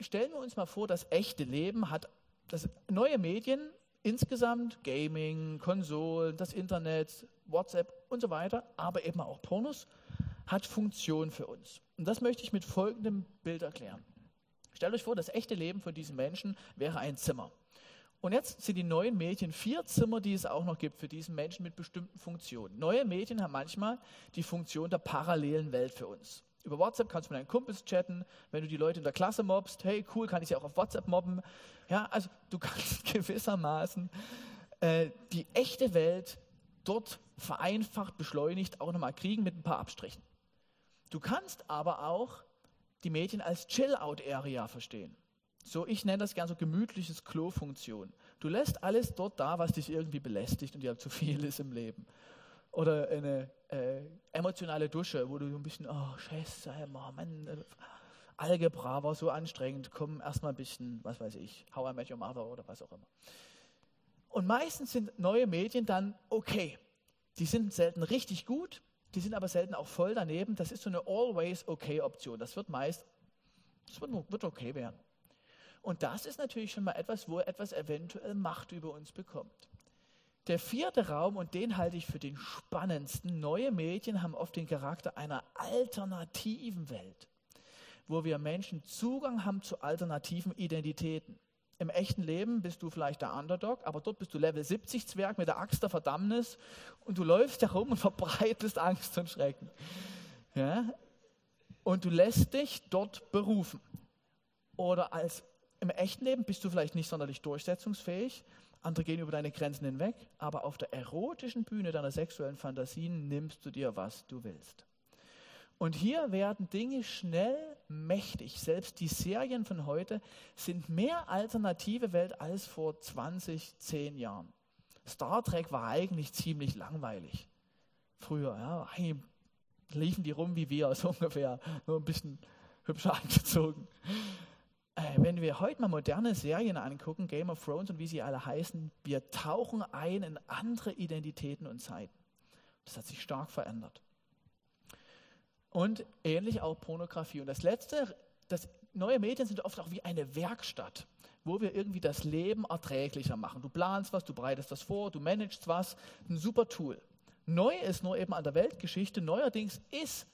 stellen wir uns mal vor, das echte Leben hat das neue Medien insgesamt, Gaming, Konsolen, das Internet, WhatsApp und so weiter, aber eben auch Pornos, hat Funktion für uns. Und das möchte ich mit folgendem Bild erklären. Stellt euch vor, das echte Leben von diesen Menschen wäre ein Zimmer. Und jetzt sind die neuen Medien vier Zimmer, die es auch noch gibt für diesen Menschen mit bestimmten Funktionen. Neue Medien haben manchmal die Funktion der parallelen Welt für uns. Über WhatsApp kannst du mit deinen Kumpels chatten. Wenn du die Leute in der Klasse mobst, hey, cool, kann ich sie auch auf WhatsApp mobben. Ja, also du kannst gewissermaßen äh, die echte Welt dort vereinfacht, beschleunigt auch nochmal kriegen mit ein paar Abstrichen. Du kannst aber auch die Medien als Chill-Out-Area verstehen. So, ich nenne das gern so gemütliches Klo-Funktion. Du lässt alles dort da, was dich irgendwie belästigt und dir zu viel ist im Leben. Oder eine äh, emotionale Dusche, wo du so ein bisschen, oh, Scheiße, Mann, Algebra war so anstrengend, komm erstmal ein bisschen, was weiß ich, How I Met Your Mother oder was auch immer. Und meistens sind neue Medien dann okay. Die sind selten richtig gut, die sind aber selten auch voll daneben. Das ist so eine always okay Option. Das wird meist, das wird, wird okay werden. Und das ist natürlich schon mal etwas, wo etwas eventuell Macht über uns bekommt. Der vierte Raum, und den halte ich für den spannendsten, neue Medien haben oft den Charakter einer alternativen Welt, wo wir Menschen Zugang haben zu alternativen Identitäten. Im echten Leben bist du vielleicht der Underdog, aber dort bist du Level 70 Zwerg mit der Axt der Verdammnis und du läufst herum und verbreitest Angst und Schrecken. Ja? Und du lässt dich dort berufen. Oder als im echten Leben bist du vielleicht nicht sonderlich durchsetzungsfähig, andere gehen über deine Grenzen hinweg, aber auf der erotischen Bühne deiner sexuellen Fantasien nimmst du dir, was du willst. Und hier werden Dinge schnell mächtig. Selbst die Serien von heute sind mehr alternative Welt als vor 20, 10 Jahren. Star Trek war eigentlich ziemlich langweilig. Früher, ja, liefen die rum wie wir, so ungefähr, nur ein bisschen hübscher angezogen äh, wenn wir heute mal moderne Serien angucken, Game of Thrones und wie sie alle heißen, wir tauchen ein in andere Identitäten und Zeiten. Das hat sich stark verändert. Und ähnlich auch Pornografie. Und das Letzte, das, neue Medien sind oft auch wie eine Werkstatt, wo wir irgendwie das Leben erträglicher machen. Du planst was, du bereitest das vor, du managst was. Ein super Tool. Neu ist nur eben an der Weltgeschichte, neuerdings ist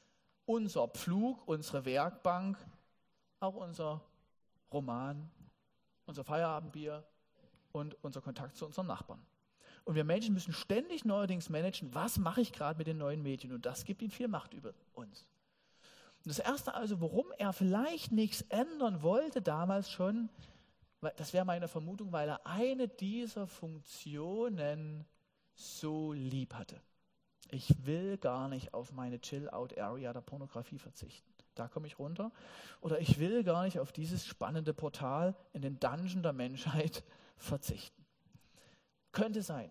unser Pflug, unsere Werkbank, auch unser Roman, unser Feierabendbier und unser Kontakt zu unseren Nachbarn. Und wir Menschen müssen ständig neuerdings managen, was mache ich gerade mit den neuen Medien. Und das gibt ihm viel Macht über uns. Und das Erste also, warum er vielleicht nichts ändern wollte damals schon, das wäre meine Vermutung, weil er eine dieser Funktionen so lieb hatte. Ich will gar nicht auf meine Chill-Out-Area der Pornografie verzichten da komme ich runter. Oder ich will gar nicht auf dieses spannende Portal in den Dungeon der Menschheit verzichten. Könnte sein.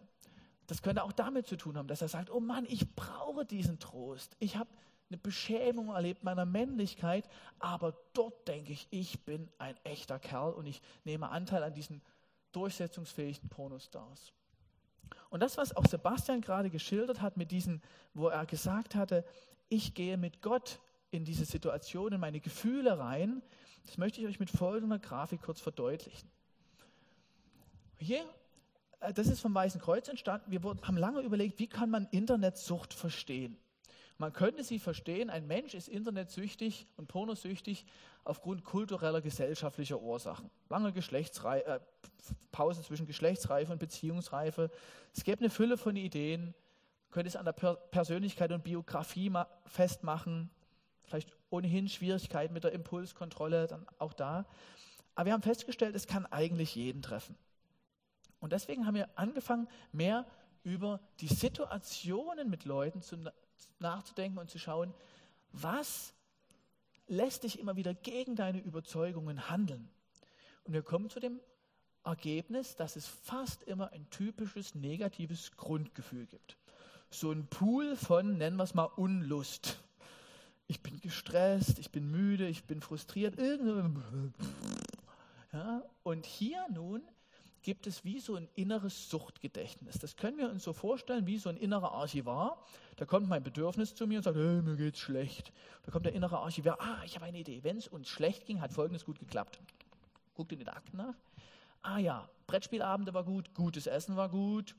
Das könnte auch damit zu tun haben, dass er sagt, oh Mann, ich brauche diesen Trost. Ich habe eine Beschämung erlebt meiner Männlichkeit, aber dort denke ich, ich bin ein echter Kerl und ich nehme Anteil an diesen durchsetzungsfähigen Pornostars. Und das, was auch Sebastian gerade geschildert hat mit diesen, wo er gesagt hatte, ich gehe mit Gott in diese Situation, in meine Gefühle rein. Das möchte ich euch mit folgender Grafik kurz verdeutlichen. Hier, das ist vom Weißen Kreuz entstanden. Wir haben lange überlegt, wie kann man Internetsucht verstehen. Man könnte sie verstehen, ein Mensch ist internetsüchtig und pornosüchtig aufgrund kultureller, gesellschaftlicher Ursachen. Lange Geschlechtsrei äh, Pause zwischen Geschlechtsreife und Beziehungsreife. Es gäbe eine Fülle von Ideen. Könnte es an der per Persönlichkeit und Biografie festmachen vielleicht ohnehin Schwierigkeiten mit der Impulskontrolle, dann auch da. Aber wir haben festgestellt, es kann eigentlich jeden treffen. Und deswegen haben wir angefangen, mehr über die Situationen mit Leuten zu, nachzudenken und zu schauen, was lässt dich immer wieder gegen deine Überzeugungen handeln. Und wir kommen zu dem Ergebnis, dass es fast immer ein typisches negatives Grundgefühl gibt. So ein Pool von, nennen wir es mal, Unlust ich bin gestresst, ich bin müde, ich bin frustriert. Ja, und hier nun gibt es wie so ein inneres Suchtgedächtnis. Das können wir uns so vorstellen wie so ein innerer Archivar. Da kommt mein Bedürfnis zu mir und sagt, hey, mir geht's schlecht. Da kommt der innere Archivar, ah, ich habe eine Idee. Wenn es uns schlecht ging, hat Folgendes gut geklappt. Guckt in den Akten nach. Ah ja, Brettspielabende war gut, gutes Essen war gut,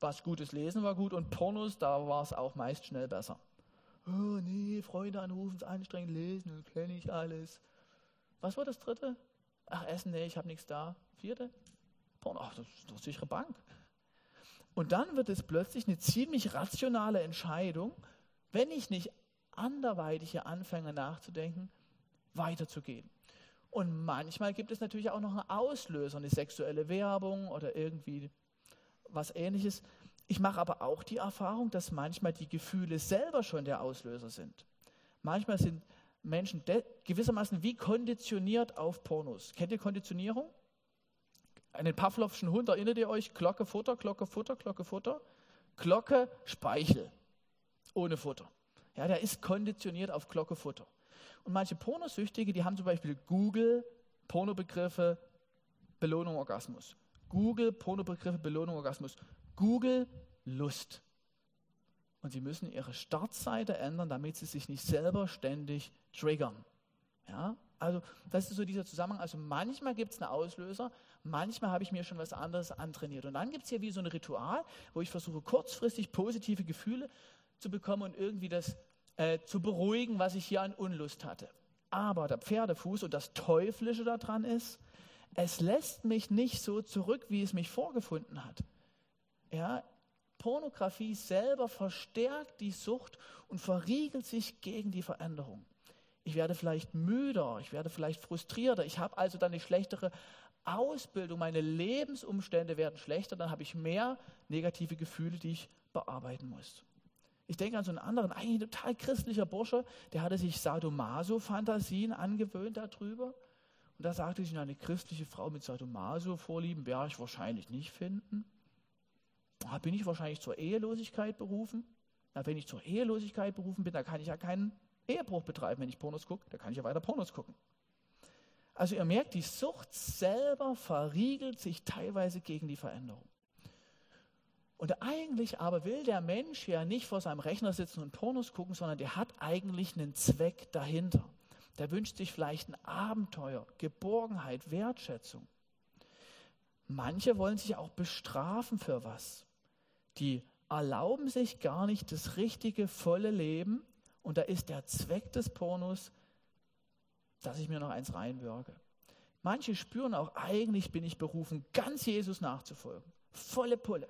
was gutes Lesen war gut und Pornos, da war es auch meist schnell besser oh nee, Freunde anrufen, ist anstrengend, lesen, kenne ich alles. Was war das dritte? Ach, Essen, nee, ich habe nichts da. Vierte? Ach, das ist doch sichere Bank. Und dann wird es plötzlich eine ziemlich rationale Entscheidung, wenn ich nicht anderweitig hier anfange nachzudenken, weiterzugehen. Und manchmal gibt es natürlich auch noch einen Auslöser, eine sexuelle Werbung oder irgendwie was ähnliches. Ich mache aber auch die Erfahrung, dass manchmal die Gefühle selber schon der Auslöser sind. Manchmal sind Menschen gewissermaßen wie konditioniert auf Pornos. Kennt ihr Konditionierung? Einen Pavlovschen Hund, erinnert ihr euch? Glocke, Futter, Glocke, Futter, Glocke, Futter. Glocke, Speichel. Ohne Futter. Ja, der ist konditioniert auf Glocke, Futter. Und manche Pornosüchtige, die haben zum Beispiel Google, Pornobegriffe, Belohnung, Orgasmus. Google, Pornobegriffe, Belohnung, Orgasmus. Google, Lust. Und sie müssen ihre Startseite ändern, damit sie sich nicht selber ständig triggern. Ja? Also das ist so dieser Zusammenhang. Also manchmal gibt es einen Auslöser, manchmal habe ich mir schon was anderes antrainiert. Und dann gibt es hier wie so ein Ritual, wo ich versuche kurzfristig positive Gefühle zu bekommen und irgendwie das äh, zu beruhigen, was ich hier an Unlust hatte. Aber der Pferdefuß und das Teuflische daran ist, es lässt mich nicht so zurück, wie es mich vorgefunden hat. Ja, Pornografie selber verstärkt die Sucht und verriegelt sich gegen die Veränderung. Ich werde vielleicht müder, ich werde vielleicht frustrierter, ich habe also dann eine schlechtere Ausbildung, meine Lebensumstände werden schlechter, dann habe ich mehr negative Gefühle, die ich bearbeiten muss. Ich denke an so einen anderen, eigentlich total christlicher Bursche, der hatte sich Sadomaso-Fantasien angewöhnt darüber. Und da sagte sich, eine christliche Frau mit Sadomaso-Vorlieben werde ich wahrscheinlich nicht finden. Da bin ich wahrscheinlich zur Ehelosigkeit berufen. Na, wenn ich zur Ehelosigkeit berufen bin, dann kann ich ja keinen Ehebruch betreiben. Wenn ich Pornos gucke, dann kann ich ja weiter Pornos gucken. Also ihr merkt, die Sucht selber verriegelt sich teilweise gegen die Veränderung. Und eigentlich aber will der Mensch ja nicht vor seinem Rechner sitzen und Pornos gucken, sondern der hat eigentlich einen Zweck dahinter. Der wünscht sich vielleicht ein Abenteuer, Geborgenheit, Wertschätzung. Manche wollen sich auch bestrafen für was. Die erlauben sich gar nicht das richtige, volle Leben. Und da ist der Zweck des Pornos, dass ich mir noch eins reinwürge. Manche spüren auch, eigentlich bin ich berufen, ganz Jesus nachzufolgen. Volle Pulle.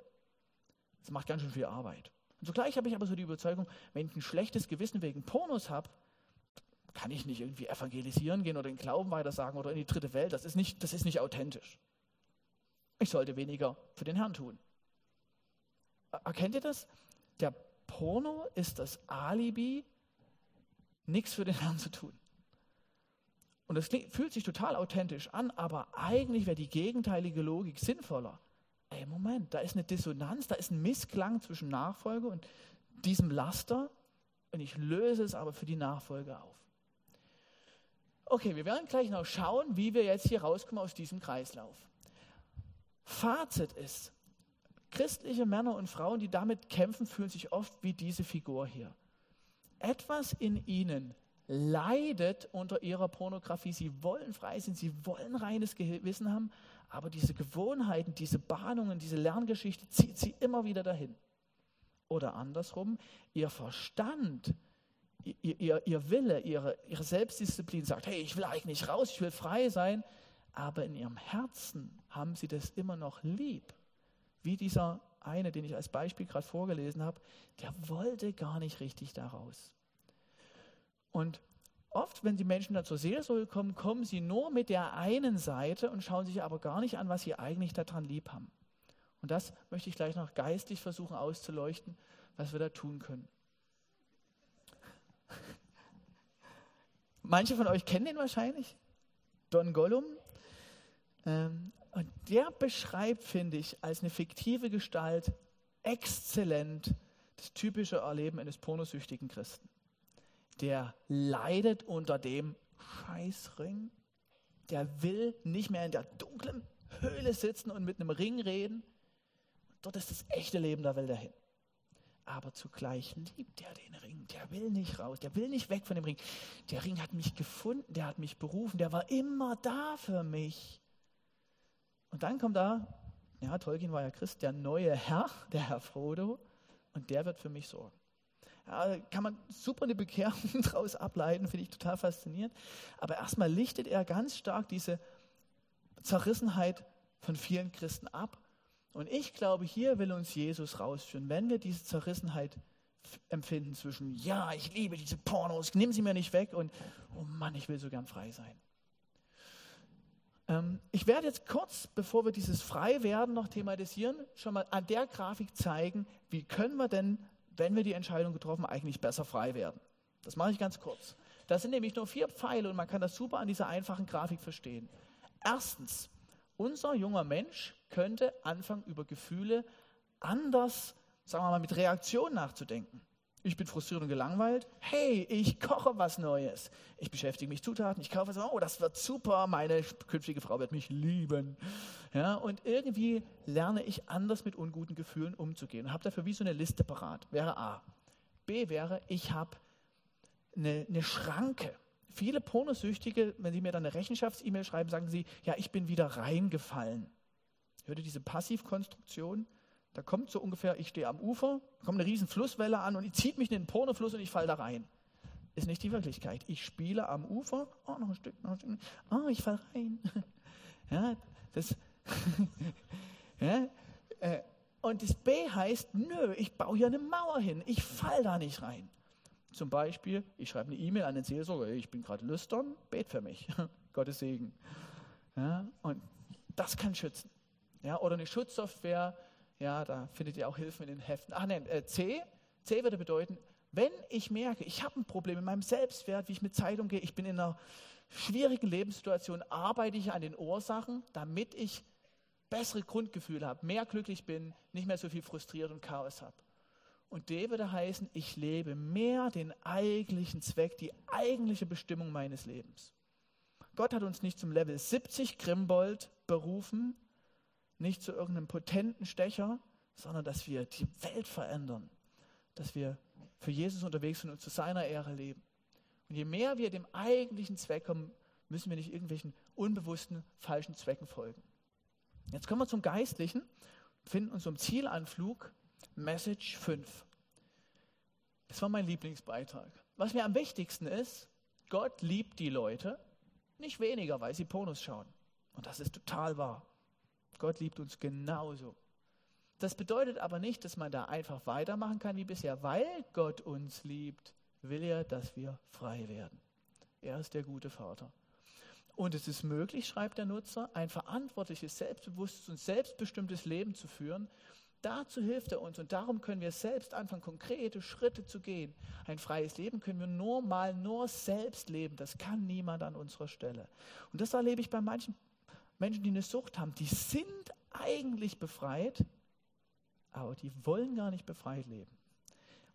Das macht ganz schön viel Arbeit. Und zugleich habe ich aber so die Überzeugung, wenn ich ein schlechtes Gewissen wegen Pornos habe, kann ich nicht irgendwie evangelisieren gehen oder den Glauben weitersagen oder in die dritte Welt. Das ist nicht, das ist nicht authentisch. Ich sollte weniger für den Herrn tun. Erkennt ihr das? Der Porno ist das Alibi, nichts für den Herrn zu tun. Und das fühlt sich total authentisch an, aber eigentlich wäre die gegenteilige Logik sinnvoller ey, Moment, da ist eine Dissonanz, da ist ein Missklang zwischen Nachfolge und diesem Laster und ich löse es aber für die Nachfolge auf. Okay, wir werden gleich noch schauen, wie wir jetzt hier rauskommen aus diesem Kreislauf. Fazit ist, christliche Männer und Frauen, die damit kämpfen, fühlen sich oft wie diese Figur hier. Etwas in ihnen leidet unter ihrer Pornografie. Sie wollen frei sein, sie wollen reines Gewissen haben, aber diese Gewohnheiten, diese Bahnungen, diese Lerngeschichte zieht sie immer wieder dahin. Oder andersrum, ihr Verstand, ihr, ihr, ihr Wille, ihre, ihre Selbstdisziplin sagt, hey, ich will eigentlich raus, ich will frei sein, aber in ihrem Herzen haben sie das immer noch lieb. Wie dieser eine, den ich als Beispiel gerade vorgelesen habe, der wollte gar nicht richtig daraus. Und Oft, wenn die Menschen dann zur Seelsorge kommen, kommen sie nur mit der einen Seite und schauen sich aber gar nicht an, was sie eigentlich daran lieb haben. Und das möchte ich gleich noch geistlich versuchen auszuleuchten, was wir da tun können. Manche von euch kennen ihn wahrscheinlich, Don Gollum. Ähm, und der beschreibt, finde ich, als eine fiktive Gestalt exzellent das typische Erleben eines pornosüchtigen Christen der leidet unter dem Scheißring. Der will nicht mehr in der dunklen Höhle sitzen und mit einem Ring reden. Dort ist das echte Leben, da will er hin. Aber zugleich liebt er den Ring. Der will nicht raus, der will nicht weg von dem Ring. Der Ring hat mich gefunden, der hat mich berufen, der war immer da für mich. Und dann kommt da, ja, Tolkien war ja Christ, der neue Herr, der Herr Frodo, und der wird für mich sorgen. Ja, kann man super eine Bekehrung daraus ableiten, finde ich total faszinierend. Aber erstmal lichtet er ganz stark diese Zerrissenheit von vielen Christen ab. Und ich glaube, hier will uns Jesus rausführen, wenn wir diese Zerrissenheit empfinden zwischen, ja, ich liebe diese Pornos, nimm sie mir nicht weg und, oh Mann, ich will so gern frei sein. Ähm, ich werde jetzt kurz, bevor wir dieses Freiwerden noch thematisieren, schon mal an der Grafik zeigen, wie können wir denn, wenn wir die Entscheidung getroffen eigentlich besser frei werden. Das mache ich ganz kurz. Das sind nämlich nur vier Pfeile und man kann das super an dieser einfachen Grafik verstehen. Erstens, unser junger Mensch könnte anfangen, über Gefühle anders, sagen wir mal, mit Reaktion nachzudenken. Ich bin frustriert und gelangweilt. Hey, ich koche was Neues. Ich beschäftige mich Zutaten, ich kaufe so, oh, das wird super, meine künftige Frau wird mich lieben. Ja, und irgendwie lerne ich anders mit unguten Gefühlen umzugehen und habe dafür wie so eine Liste parat. Wäre A. B wäre, ich habe eine, eine Schranke. Viele Pornosüchtige, wenn sie mir dann eine Rechenschafts-E-Mail schreiben, sagen sie, ja, ich bin wieder reingefallen. Hört ihr diese Passivkonstruktion? Da kommt so ungefähr, ich stehe am Ufer, kommt eine riesen Flusswelle an und die zieht mich in den Pornofluss und ich falle da rein. Ist nicht die Wirklichkeit. Ich spiele am Ufer, oh, noch ein Stück, noch ein Stück, oh, ich falle rein. ja, das, ja, äh, und das B heißt, nö, ich baue hier eine Mauer hin, ich falle da nicht rein. Zum Beispiel, ich schreibe eine E-Mail an den Seelsorger, ich bin gerade lüstern, bet für mich, Gottes Segen. Ja, und das kann schützen. Ja, oder eine Schutzsoftware, ja, da findet ihr auch Hilfen in den Heften. Ach nein, äh, C. C würde bedeuten, wenn ich merke, ich habe ein Problem in meinem Selbstwert, wie ich mit Zeit umgehe, ich bin in einer schwierigen Lebenssituation, arbeite ich an den Ursachen, damit ich bessere Grundgefühle habe, mehr glücklich bin, nicht mehr so viel frustriert und Chaos habe. Und D würde heißen, ich lebe mehr den eigentlichen Zweck, die eigentliche Bestimmung meines Lebens. Gott hat uns nicht zum Level 70 Grimbold berufen, nicht zu irgendeinem potenten Stecher, sondern dass wir die Welt verändern, dass wir für Jesus unterwegs sind und zu seiner Ehre leben. Und je mehr wir dem eigentlichen Zweck kommen, müssen wir nicht irgendwelchen unbewussten, falschen Zwecken folgen. Jetzt kommen wir zum Geistlichen, finden uns zum Zielanflug, Message 5. Das war mein Lieblingsbeitrag. Was mir am wichtigsten ist, Gott liebt die Leute, nicht weniger, weil sie Pornos schauen. Und das ist total wahr. Gott liebt uns genauso. Das bedeutet aber nicht, dass man da einfach weitermachen kann wie bisher. Weil Gott uns liebt, will er, dass wir frei werden. Er ist der gute Vater. Und es ist möglich, schreibt der Nutzer, ein verantwortliches, selbstbewusstes und selbstbestimmtes Leben zu führen. Dazu hilft er uns und darum können wir selbst anfangen, konkrete Schritte zu gehen. Ein freies Leben können wir nur mal nur selbst leben. Das kann niemand an unserer Stelle. Und das erlebe ich bei manchen Menschen, die eine Sucht haben, die sind eigentlich befreit, aber die wollen gar nicht befreit leben,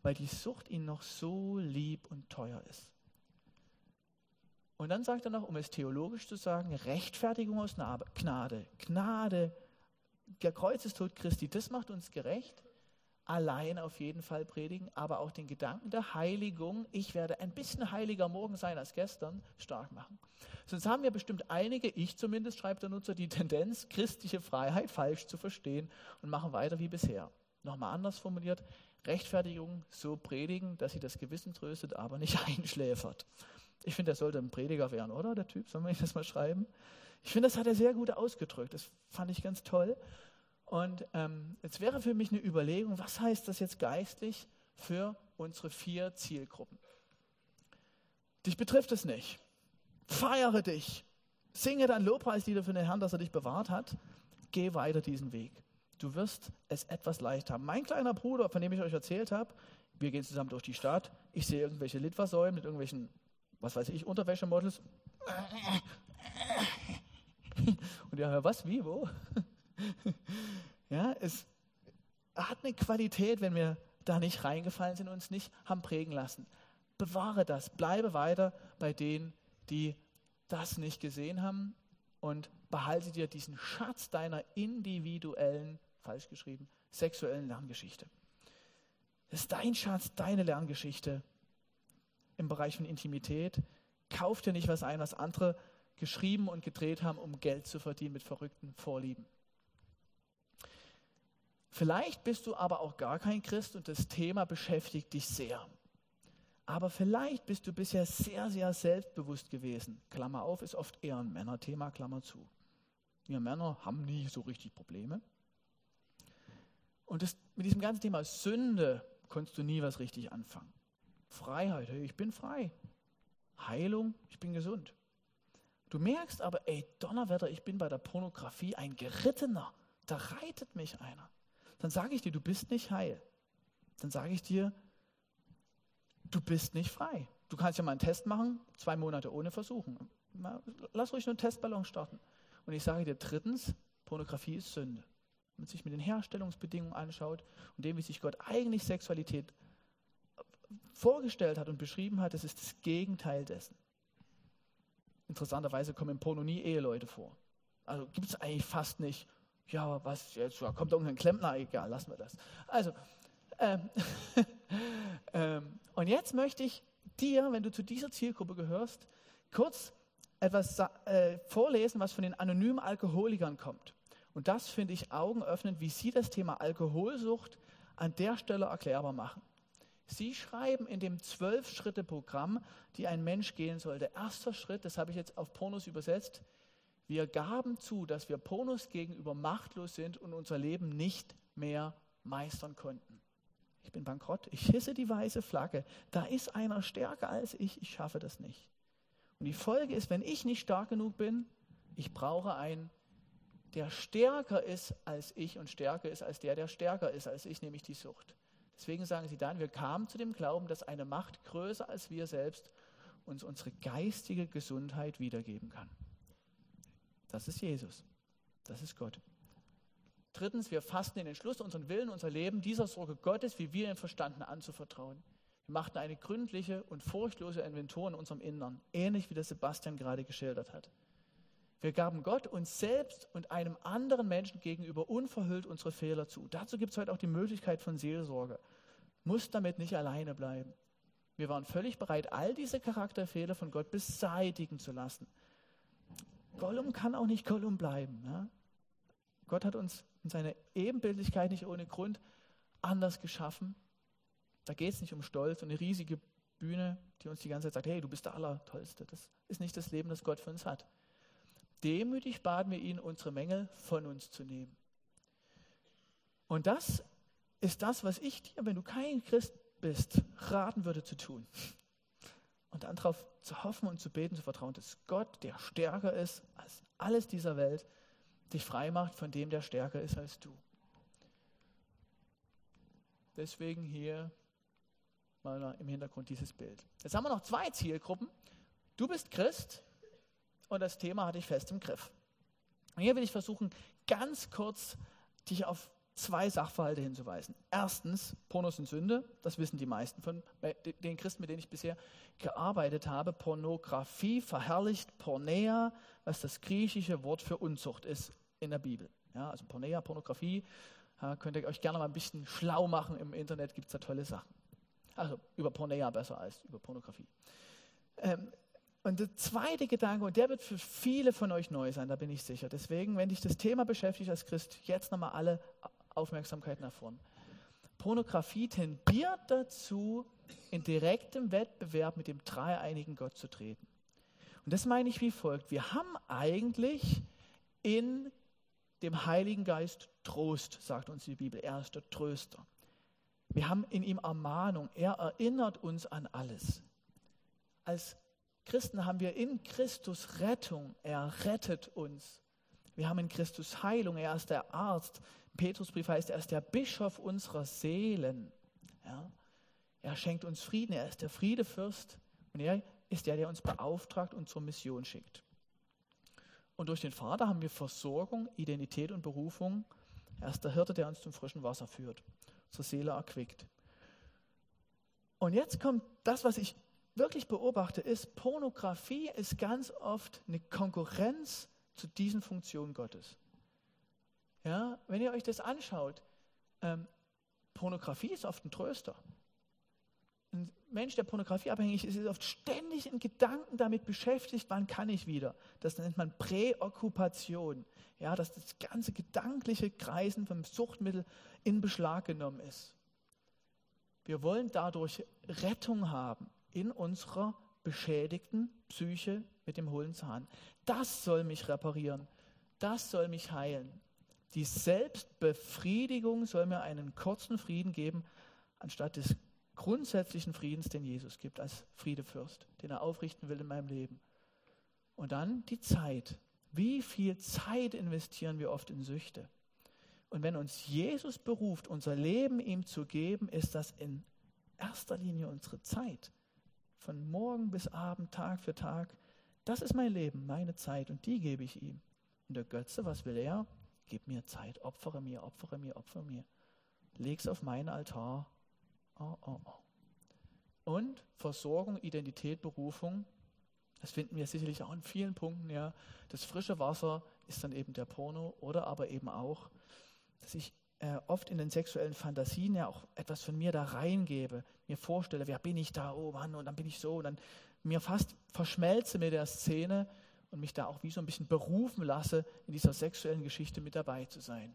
weil die Sucht ihnen noch so lieb und teuer ist. Und dann sagt er noch, um es theologisch zu sagen, Rechtfertigung aus Gnade. Gnade, der Kreuzestod Christi, das macht uns gerecht allein auf jeden Fall predigen, aber auch den Gedanken der Heiligung, ich werde ein bisschen heiliger morgen sein als gestern, stark machen. Sonst haben wir bestimmt einige, ich zumindest, schreibt der Nutzer, die Tendenz, christliche Freiheit falsch zu verstehen und machen weiter wie bisher. Nochmal anders formuliert, Rechtfertigung so predigen, dass sie das Gewissen tröstet, aber nicht einschläfert. Ich finde, er sollte ein Prediger werden, oder? Der Typ, wir ihn das mal schreiben? Ich finde, das hat er sehr gut ausgedrückt. Das fand ich ganz toll. Und ähm, jetzt wäre für mich eine Überlegung, was heißt das jetzt geistlich für unsere vier Zielgruppen? Dich betrifft es nicht. Feiere dich. Singe dein Lobpreislieder für den Herrn, dass er dich bewahrt hat. Geh weiter diesen Weg. Du wirst es etwas leicht haben. Mein kleiner Bruder, von dem ich euch erzählt habe, wir gehen zusammen durch die Stadt. Ich sehe irgendwelche Litfaßsäulen mit irgendwelchen, was weiß ich, Unterwäschemodels. Und ja, was, wie, wo? Ja, es hat eine Qualität, wenn wir da nicht reingefallen sind und uns nicht haben prägen lassen. Bewahre das, bleibe weiter bei denen, die das nicht gesehen haben und behalte dir diesen Schatz deiner individuellen, falsch geschrieben, sexuellen Lerngeschichte. Das ist dein Schatz, deine Lerngeschichte im Bereich von Intimität. Kauf dir nicht was ein, was andere geschrieben und gedreht haben, um Geld zu verdienen mit verrückten Vorlieben. Vielleicht bist du aber auch gar kein Christ und das Thema beschäftigt dich sehr. Aber vielleicht bist du bisher sehr, sehr selbstbewusst gewesen. Klammer auf, ist oft eher ein Männerthema, Klammer zu. Wir Männer haben nie so richtig Probleme. Und das, mit diesem ganzen Thema Sünde konntest du nie was richtig anfangen. Freiheit, hey, ich bin frei. Heilung, ich bin gesund. Du merkst aber, ey, Donnerwetter, ich bin bei der Pornografie ein Gerittener. Da reitet mich einer. Dann sage ich dir, du bist nicht heil. Dann sage ich dir, du bist nicht frei. Du kannst ja mal einen Test machen, zwei Monate ohne versuchen. Lass ruhig nur einen Testballon starten. Und ich sage dir drittens, Pornografie ist Sünde. Wenn man sich mit den Herstellungsbedingungen anschaut und dem, wie sich Gott eigentlich Sexualität vorgestellt hat und beschrieben hat, das ist das Gegenteil dessen. Interessanterweise kommen im Porno nie Eheleute vor. Also gibt es eigentlich fast nicht. Ja, was jetzt? Da kommt irgendein Klempner, egal, lassen wir das. Also, ähm, ähm, und jetzt möchte ich dir, wenn du zu dieser Zielgruppe gehörst, kurz etwas äh, vorlesen, was von den anonymen Alkoholikern kommt. Und das finde ich augenöffnend, wie sie das Thema Alkoholsucht an der Stelle erklärbar machen. Sie schreiben in dem Zwölf-Schritte-Programm, die ein Mensch gehen sollte. Erster Schritt, das habe ich jetzt auf Pornos übersetzt. Wir gaben zu, dass wir Pornos gegenüber machtlos sind und unser Leben nicht mehr meistern konnten. Ich bin bankrott, ich hisse die weiße Flagge. Da ist einer stärker als ich, ich schaffe das nicht. Und die Folge ist, wenn ich nicht stark genug bin, ich brauche einen, der stärker ist als ich und stärker ist als der, der stärker ist als ich, nämlich die Sucht. Deswegen sagen sie dann, wir kamen zu dem Glauben, dass eine Macht größer als wir selbst uns unsere geistige Gesundheit wiedergeben kann. Das ist Jesus. Das ist Gott. Drittens, wir fasten den Entschluss, unseren Willen, unser Leben dieser Sorge Gottes, wie wir ihn verstanden, anzuvertrauen. Wir machten eine gründliche und furchtlose Inventur in unserem Innern, ähnlich wie das Sebastian gerade geschildert hat. Wir gaben Gott uns selbst und einem anderen Menschen gegenüber unverhüllt unsere Fehler zu. Dazu gibt es heute auch die Möglichkeit von Seelsorge. Muss damit nicht alleine bleiben. Wir waren völlig bereit, all diese Charakterfehler von Gott beseitigen zu lassen. Gollum kann auch nicht Gollum bleiben. Ne? Gott hat uns in seiner Ebenbildlichkeit nicht ohne Grund anders geschaffen. Da geht es nicht um Stolz und eine riesige Bühne, die uns die ganze Zeit sagt, hey, du bist der Allertollste. Das ist nicht das Leben, das Gott für uns hat. Demütig baten wir ihn, unsere Mängel von uns zu nehmen. Und das ist das, was ich dir, wenn du kein Christ bist, raten würde zu tun. Und dann darauf zu hoffen und zu beten, zu vertrauen, dass Gott, der stärker ist als alles dieser Welt, dich frei macht von dem, der stärker ist als du. Deswegen hier mal im Hintergrund dieses Bild. Jetzt haben wir noch zwei Zielgruppen. Du bist Christ und das Thema hatte ich fest im Griff. Und hier will ich versuchen, ganz kurz dich auf zwei Sachverhalte hinzuweisen. Erstens, Pornos und Sünde, das wissen die meisten von den Christen, mit denen ich bisher gearbeitet habe. Pornografie verherrlicht Pornea, was das griechische Wort für Unzucht ist in der Bibel. Ja, also Pornea, Pornografie, könnt ihr euch gerne mal ein bisschen schlau machen. Im Internet gibt es da tolle Sachen. Also über Pornea besser als über Pornografie. Ähm, und der zweite Gedanke, und der wird für viele von euch neu sein, da bin ich sicher. Deswegen, wenn dich das Thema beschäftigt als Christ, jetzt nochmal alle Aufmerksamkeit nach vorn. Pornografie tendiert dazu, in direktem Wettbewerb mit dem dreieinigen Gott zu treten. Und das meine ich wie folgt. Wir haben eigentlich in dem Heiligen Geist Trost, sagt uns die Bibel. Er ist der Tröster. Wir haben in ihm Ermahnung. Er erinnert uns an alles. Als Christen haben wir in Christus Rettung. Er rettet uns. Wir haben in Christus Heilung. Er ist der Arzt. Petrusbrief heißt, er ist der Bischof unserer Seelen. Ja? Er schenkt uns Frieden. Er ist der Friedefürst. Und er ist der, der uns beauftragt und zur Mission schickt. Und durch den Vater haben wir Versorgung, Identität und Berufung. Er ist der Hirte, der uns zum frischen Wasser führt, zur Seele erquickt. Und jetzt kommt das, was ich wirklich beobachte, ist, Pornografie ist ganz oft eine Konkurrenz zu diesen Funktionen Gottes. Ja, wenn ihr euch das anschaut, ähm, Pornografie ist oft ein Tröster. Ein Mensch, der Pornografie abhängig ist, ist oft ständig in Gedanken damit beschäftigt, wann kann ich wieder. Das nennt man Präokkupation. Ja, dass das ganze gedankliche Kreisen vom Suchtmittel in Beschlag genommen ist. Wir wollen dadurch Rettung haben in unserer beschädigten Psyche mit dem hohlen Zahn. Das soll mich reparieren. das soll mich heilen. Die Selbstbefriedigung soll mir einen kurzen Frieden geben, anstatt des grundsätzlichen Friedens, den Jesus gibt als Friedefürst, den er aufrichten will in meinem Leben. Und dann die Zeit. Wie viel Zeit investieren wir oft in Süchte? Und wenn uns Jesus beruft, unser Leben ihm zu geben, ist das in erster Linie unsere Zeit. Von morgen bis Abend, Tag für Tag. Das ist mein Leben, meine Zeit und die gebe ich ihm. Und der Götze, was will er? Gib mir Zeit, opfere mir, opfere mir, opfere mir. Leg's auf meinen Altar. Oh, oh, oh. Und Versorgung, Identität, Berufung, das finden wir sicherlich auch in vielen Punkten. Ja. Das frische Wasser ist dann eben der Porno oder aber eben auch, dass ich äh, oft in den sexuellen Fantasien ja auch etwas von mir da reingebe, mir vorstelle, wer bin ich da, oh Mann, und dann bin ich so, und dann mir fast verschmelze mit der Szene und mich da auch wie so ein bisschen berufen lasse, in dieser sexuellen Geschichte mit dabei zu sein.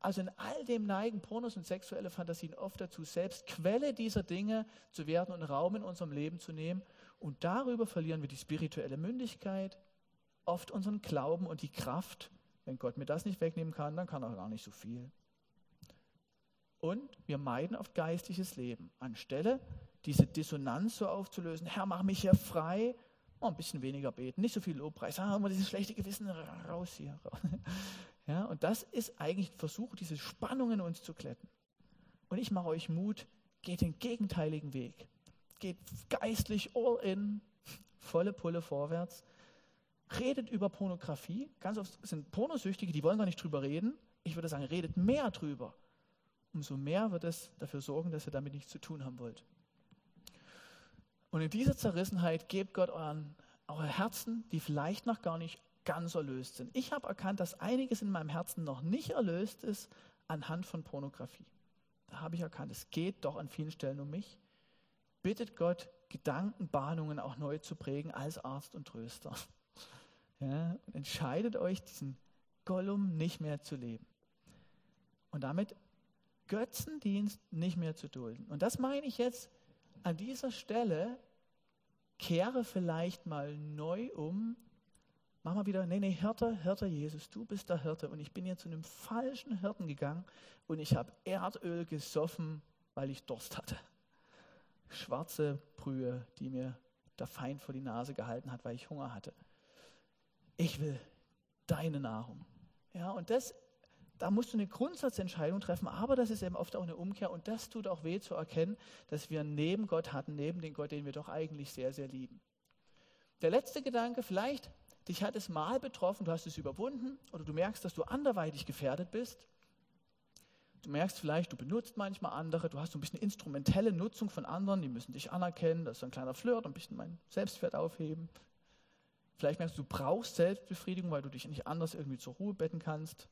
Also in all dem neigen Pornos und sexuelle Fantasien oft dazu, selbst Quelle dieser Dinge zu werden und Raum in unserem Leben zu nehmen und darüber verlieren wir die spirituelle Mündigkeit, oft unseren Glauben und die Kraft. Wenn Gott mir das nicht wegnehmen kann, dann kann er gar nicht so viel. Und wir meiden oft geistliches Leben. Anstelle diese Dissonanz so aufzulösen, Herr, mach mich hier frei, oh, ein bisschen weniger beten, nicht so viel Lobpreis, haben wir dieses schlechte Gewissen raus hier. Ja, und das ist eigentlich ein Versuch, diese Spannungen uns zu kletten. Und ich mache euch Mut, geht den gegenteiligen Weg geht geistlich all in, volle Pulle vorwärts, redet über Pornografie. Ganz oft sind Pornosüchtige, die wollen gar nicht drüber reden. Ich würde sagen, redet mehr drüber. Umso mehr wird es dafür sorgen, dass ihr damit nichts zu tun haben wollt. Und in dieser Zerrissenheit gebt Gott euren, eure Herzen, die vielleicht noch gar nicht ganz erlöst sind. Ich habe erkannt, dass einiges in meinem Herzen noch nicht erlöst ist anhand von Pornografie. Da habe ich erkannt, es geht doch an vielen Stellen um mich bittet Gott, Gedankenbahnungen auch neu zu prägen als Arzt und Tröster. Ja, und entscheidet euch, diesen Gollum nicht mehr zu leben. Und damit Götzendienst nicht mehr zu dulden. Und das meine ich jetzt an dieser Stelle, kehre vielleicht mal neu um. Mach mal wieder, nee, nee, Hirte, Hirte Jesus, du bist der Hirte. Und ich bin jetzt zu einem falschen Hirten gegangen und ich habe Erdöl gesoffen, weil ich Durst hatte schwarze Brühe, die mir der Feind vor die Nase gehalten hat, weil ich Hunger hatte. Ich will deine Nahrung. Ja, und das, da musst du eine Grundsatzentscheidung treffen, aber das ist eben oft auch eine Umkehr und das tut auch weh zu erkennen, dass wir neben Gott hatten, neben den Gott, den wir doch eigentlich sehr, sehr lieben. Der letzte Gedanke, vielleicht, dich hat es mal betroffen, du hast es überwunden oder du merkst, dass du anderweitig gefährdet bist Du merkst vielleicht, du benutzt manchmal andere, du hast so ein bisschen instrumentelle Nutzung von anderen, die müssen dich anerkennen, das ist so ein kleiner Flirt, ein bisschen mein Selbstwert aufheben. Vielleicht merkst du, du brauchst Selbstbefriedigung, weil du dich nicht anders irgendwie zur Ruhe betten kannst.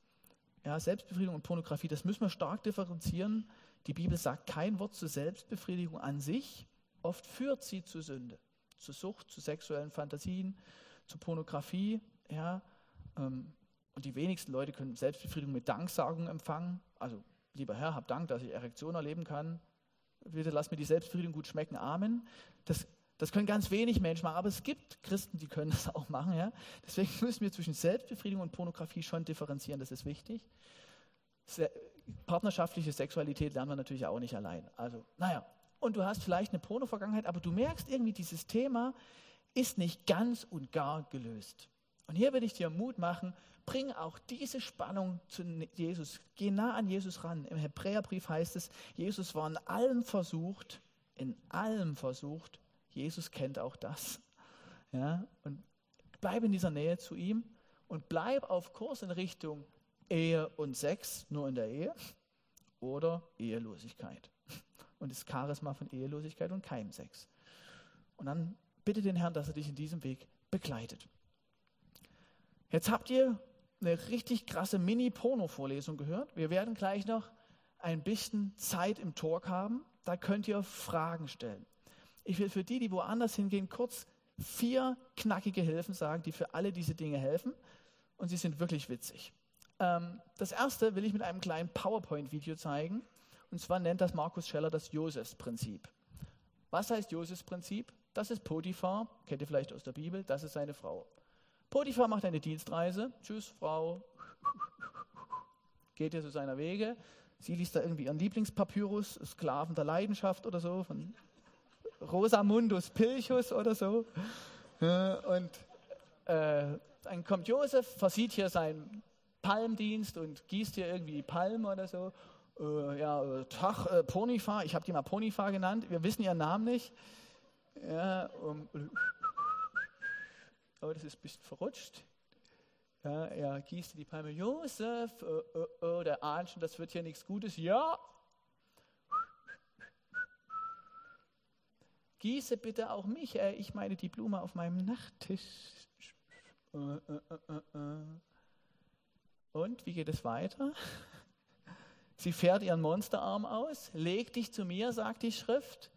Ja, Selbstbefriedigung und Pornografie, das müssen wir stark differenzieren. Die Bibel sagt kein Wort zur Selbstbefriedigung an sich. Oft führt sie zu Sünde, zu Sucht, zu sexuellen Fantasien, zu Pornografie. Ja, ähm, und die wenigsten Leute können Selbstbefriedigung mit Danksagung empfangen. Also lieber Herr, hab Dank, dass ich Erektion erleben kann. Bitte lass mir die Selbstbefriedigung gut schmecken. Amen. Das, das können ganz wenig Menschen machen, aber es gibt Christen, die können das auch machen. Ja? Deswegen müssen wir zwischen Selbstbefriedigung und Pornografie schon differenzieren, das ist wichtig. Se partnerschaftliche Sexualität lernen wir natürlich auch nicht allein. Also, naja, und du hast vielleicht eine Porno-Vergangenheit, aber du merkst irgendwie, dieses Thema ist nicht ganz und gar gelöst. Und hier will ich dir Mut machen, bring auch diese Spannung zu Jesus. Geh nah an Jesus ran. Im Hebräerbrief heißt es, Jesus war in allem versucht, in allem versucht. Jesus kennt auch das. Ja, und bleib in dieser Nähe zu ihm und bleib auf Kurs in Richtung Ehe und Sex, nur in der Ehe, oder Ehelosigkeit. Und das Charisma von Ehelosigkeit und Keimsex. Und dann bitte den Herrn, dass er dich in diesem Weg begleitet. Jetzt habt ihr eine richtig krasse Mini-Porno-Vorlesung gehört. Wir werden gleich noch ein bisschen Zeit im Talk haben. Da könnt ihr Fragen stellen. Ich will für die, die woanders hingehen, kurz vier knackige Hilfen sagen, die für alle diese Dinge helfen. Und sie sind wirklich witzig. Ähm, das erste will ich mit einem kleinen PowerPoint-Video zeigen. Und zwar nennt das Markus Scheller das Josefs-Prinzip. Was heißt Josefs-Prinzip? Das ist Potiphar, kennt ihr vielleicht aus der Bibel, das ist seine Frau. Potiphar macht eine Dienstreise. Tschüss, Frau. Geht ihr zu seiner Wege. Sie liest da irgendwie ihren Lieblingspapyrus, Sklaven der Leidenschaft oder so, von Rosamundus Pilchus oder so. Und äh, dann kommt Josef, versieht hier seinen Palmdienst und gießt hier irgendwie Palmen oder so. Äh, ja, äh, Tag, äh, Ponifar, ich habe die mal Ponifar genannt, wir wissen ihren Namen nicht. Ja, um, oh, das ist ein bisschen verrutscht. Ja, er gießt die Palme. Josef, oh, oh, oh, der ahnt schon, das wird hier nichts Gutes. Ja. Gieße bitte auch mich, äh, ich meine die Blume auf meinem Nachttisch. Äh, äh, Und wie geht es weiter? Sie fährt ihren Monsterarm aus. Leg dich zu mir, sagt die Schrift.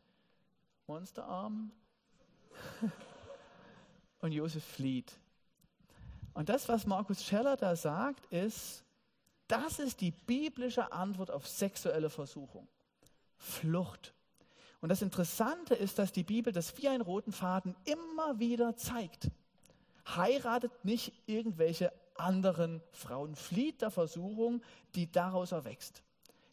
Monsterarm. Und Josef flieht. Und das, was Markus Scheller da sagt, ist, das ist die biblische Antwort auf sexuelle Versuchung. Flucht. Und das Interessante ist, dass die Bibel das wie einen roten Faden immer wieder zeigt. Heiratet nicht irgendwelche anderen Frauen, flieht der Versuchung, die daraus erwächst.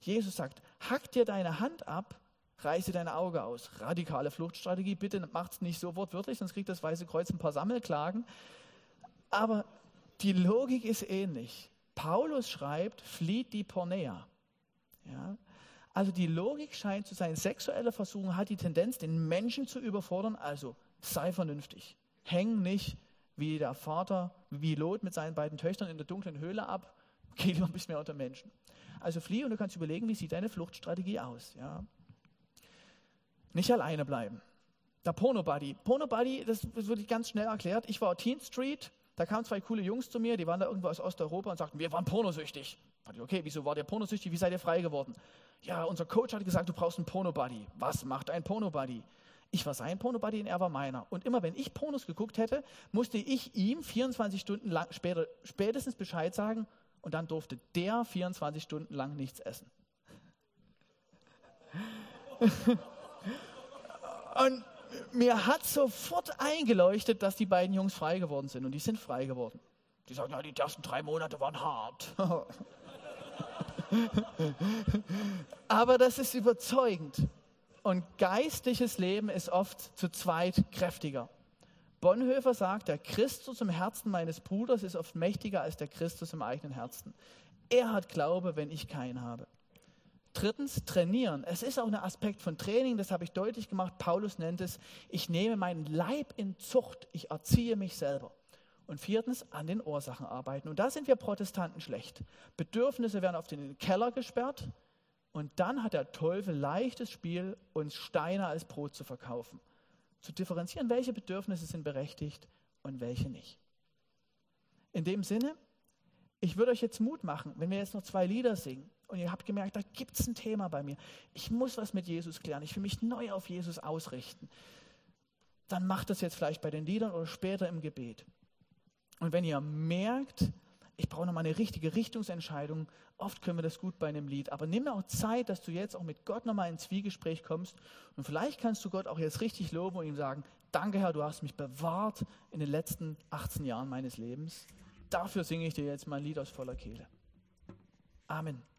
Jesus sagt, hack dir deine Hand ab, reiße dein Auge aus. Radikale Fluchtstrategie, bitte macht es nicht so wortwörtlich, sonst kriegt das Weiße Kreuz ein paar Sammelklagen. Aber die Logik ist ähnlich. Paulus schreibt, flieht die Pornea. Ja? Also die Logik scheint zu sein, sexuelle Versuchung hat die Tendenz, den Menschen zu überfordern, also sei vernünftig. Häng nicht wie der Vater, wie Lot mit seinen beiden Töchtern in der dunklen Höhle ab, geh lieber ein bisschen mehr unter Menschen. Also flieh und du kannst überlegen, wie sieht deine Fluchtstrategie aus. Ja? Nicht alleine bleiben. Der Porno-Buddy. Porno-Buddy, das wurde ganz schnell erklärt. Ich war auf Teen Street, da kamen zwei coole Jungs zu mir, die waren da irgendwo aus Osteuropa und sagten, wir waren pornosüchtig. Okay, wieso war der pornosüchtig? Wie seid ihr frei geworden? Ja, unser Coach hat gesagt, du brauchst einen Porno-Buddy. Was macht ein Porno-Buddy? Ich war sein Porno-Buddy und er war meiner. Und immer wenn ich Pornos geguckt hätte, musste ich ihm 24 Stunden lang später, spätestens Bescheid sagen und dann durfte der 24 Stunden lang nichts essen. und mir hat sofort eingeleuchtet, dass die beiden Jungs frei geworden sind. Und die sind frei geworden. Die sagen, ja, die ersten drei Monate waren hart. Aber das ist überzeugend. Und geistliches Leben ist oft zu zweit kräftiger. Bonhoeffer sagt, der Christus im Herzen meines Bruders ist oft mächtiger als der Christus im eigenen Herzen. Er hat Glaube, wenn ich keinen habe. Drittens, trainieren. Es ist auch ein Aspekt von Training, das habe ich deutlich gemacht. Paulus nennt es, ich nehme meinen Leib in Zucht, ich erziehe mich selber. Und viertens, an den Ursachen arbeiten. Und da sind wir Protestanten schlecht. Bedürfnisse werden in den Keller gesperrt und dann hat der Teufel leichtes Spiel, uns Steine als Brot zu verkaufen. Zu differenzieren, welche Bedürfnisse sind berechtigt und welche nicht. In dem Sinne, ich würde euch jetzt Mut machen, wenn wir jetzt noch zwei Lieder singen und ihr habt gemerkt, da gibt es ein Thema bei mir. Ich muss was mit Jesus klären. Ich will mich neu auf Jesus ausrichten. Dann macht das jetzt vielleicht bei den Liedern oder später im Gebet. Und wenn ihr merkt, ich brauche nochmal eine richtige Richtungsentscheidung, oft können wir das gut bei einem Lied, aber nimm auch Zeit, dass du jetzt auch mit Gott nochmal ins Zwiegespräch kommst und vielleicht kannst du Gott auch jetzt richtig loben und ihm sagen, danke Herr, du hast mich bewahrt in den letzten 18 Jahren meines Lebens. Dafür singe ich dir jetzt mein Lied aus voller Kehle. Amen.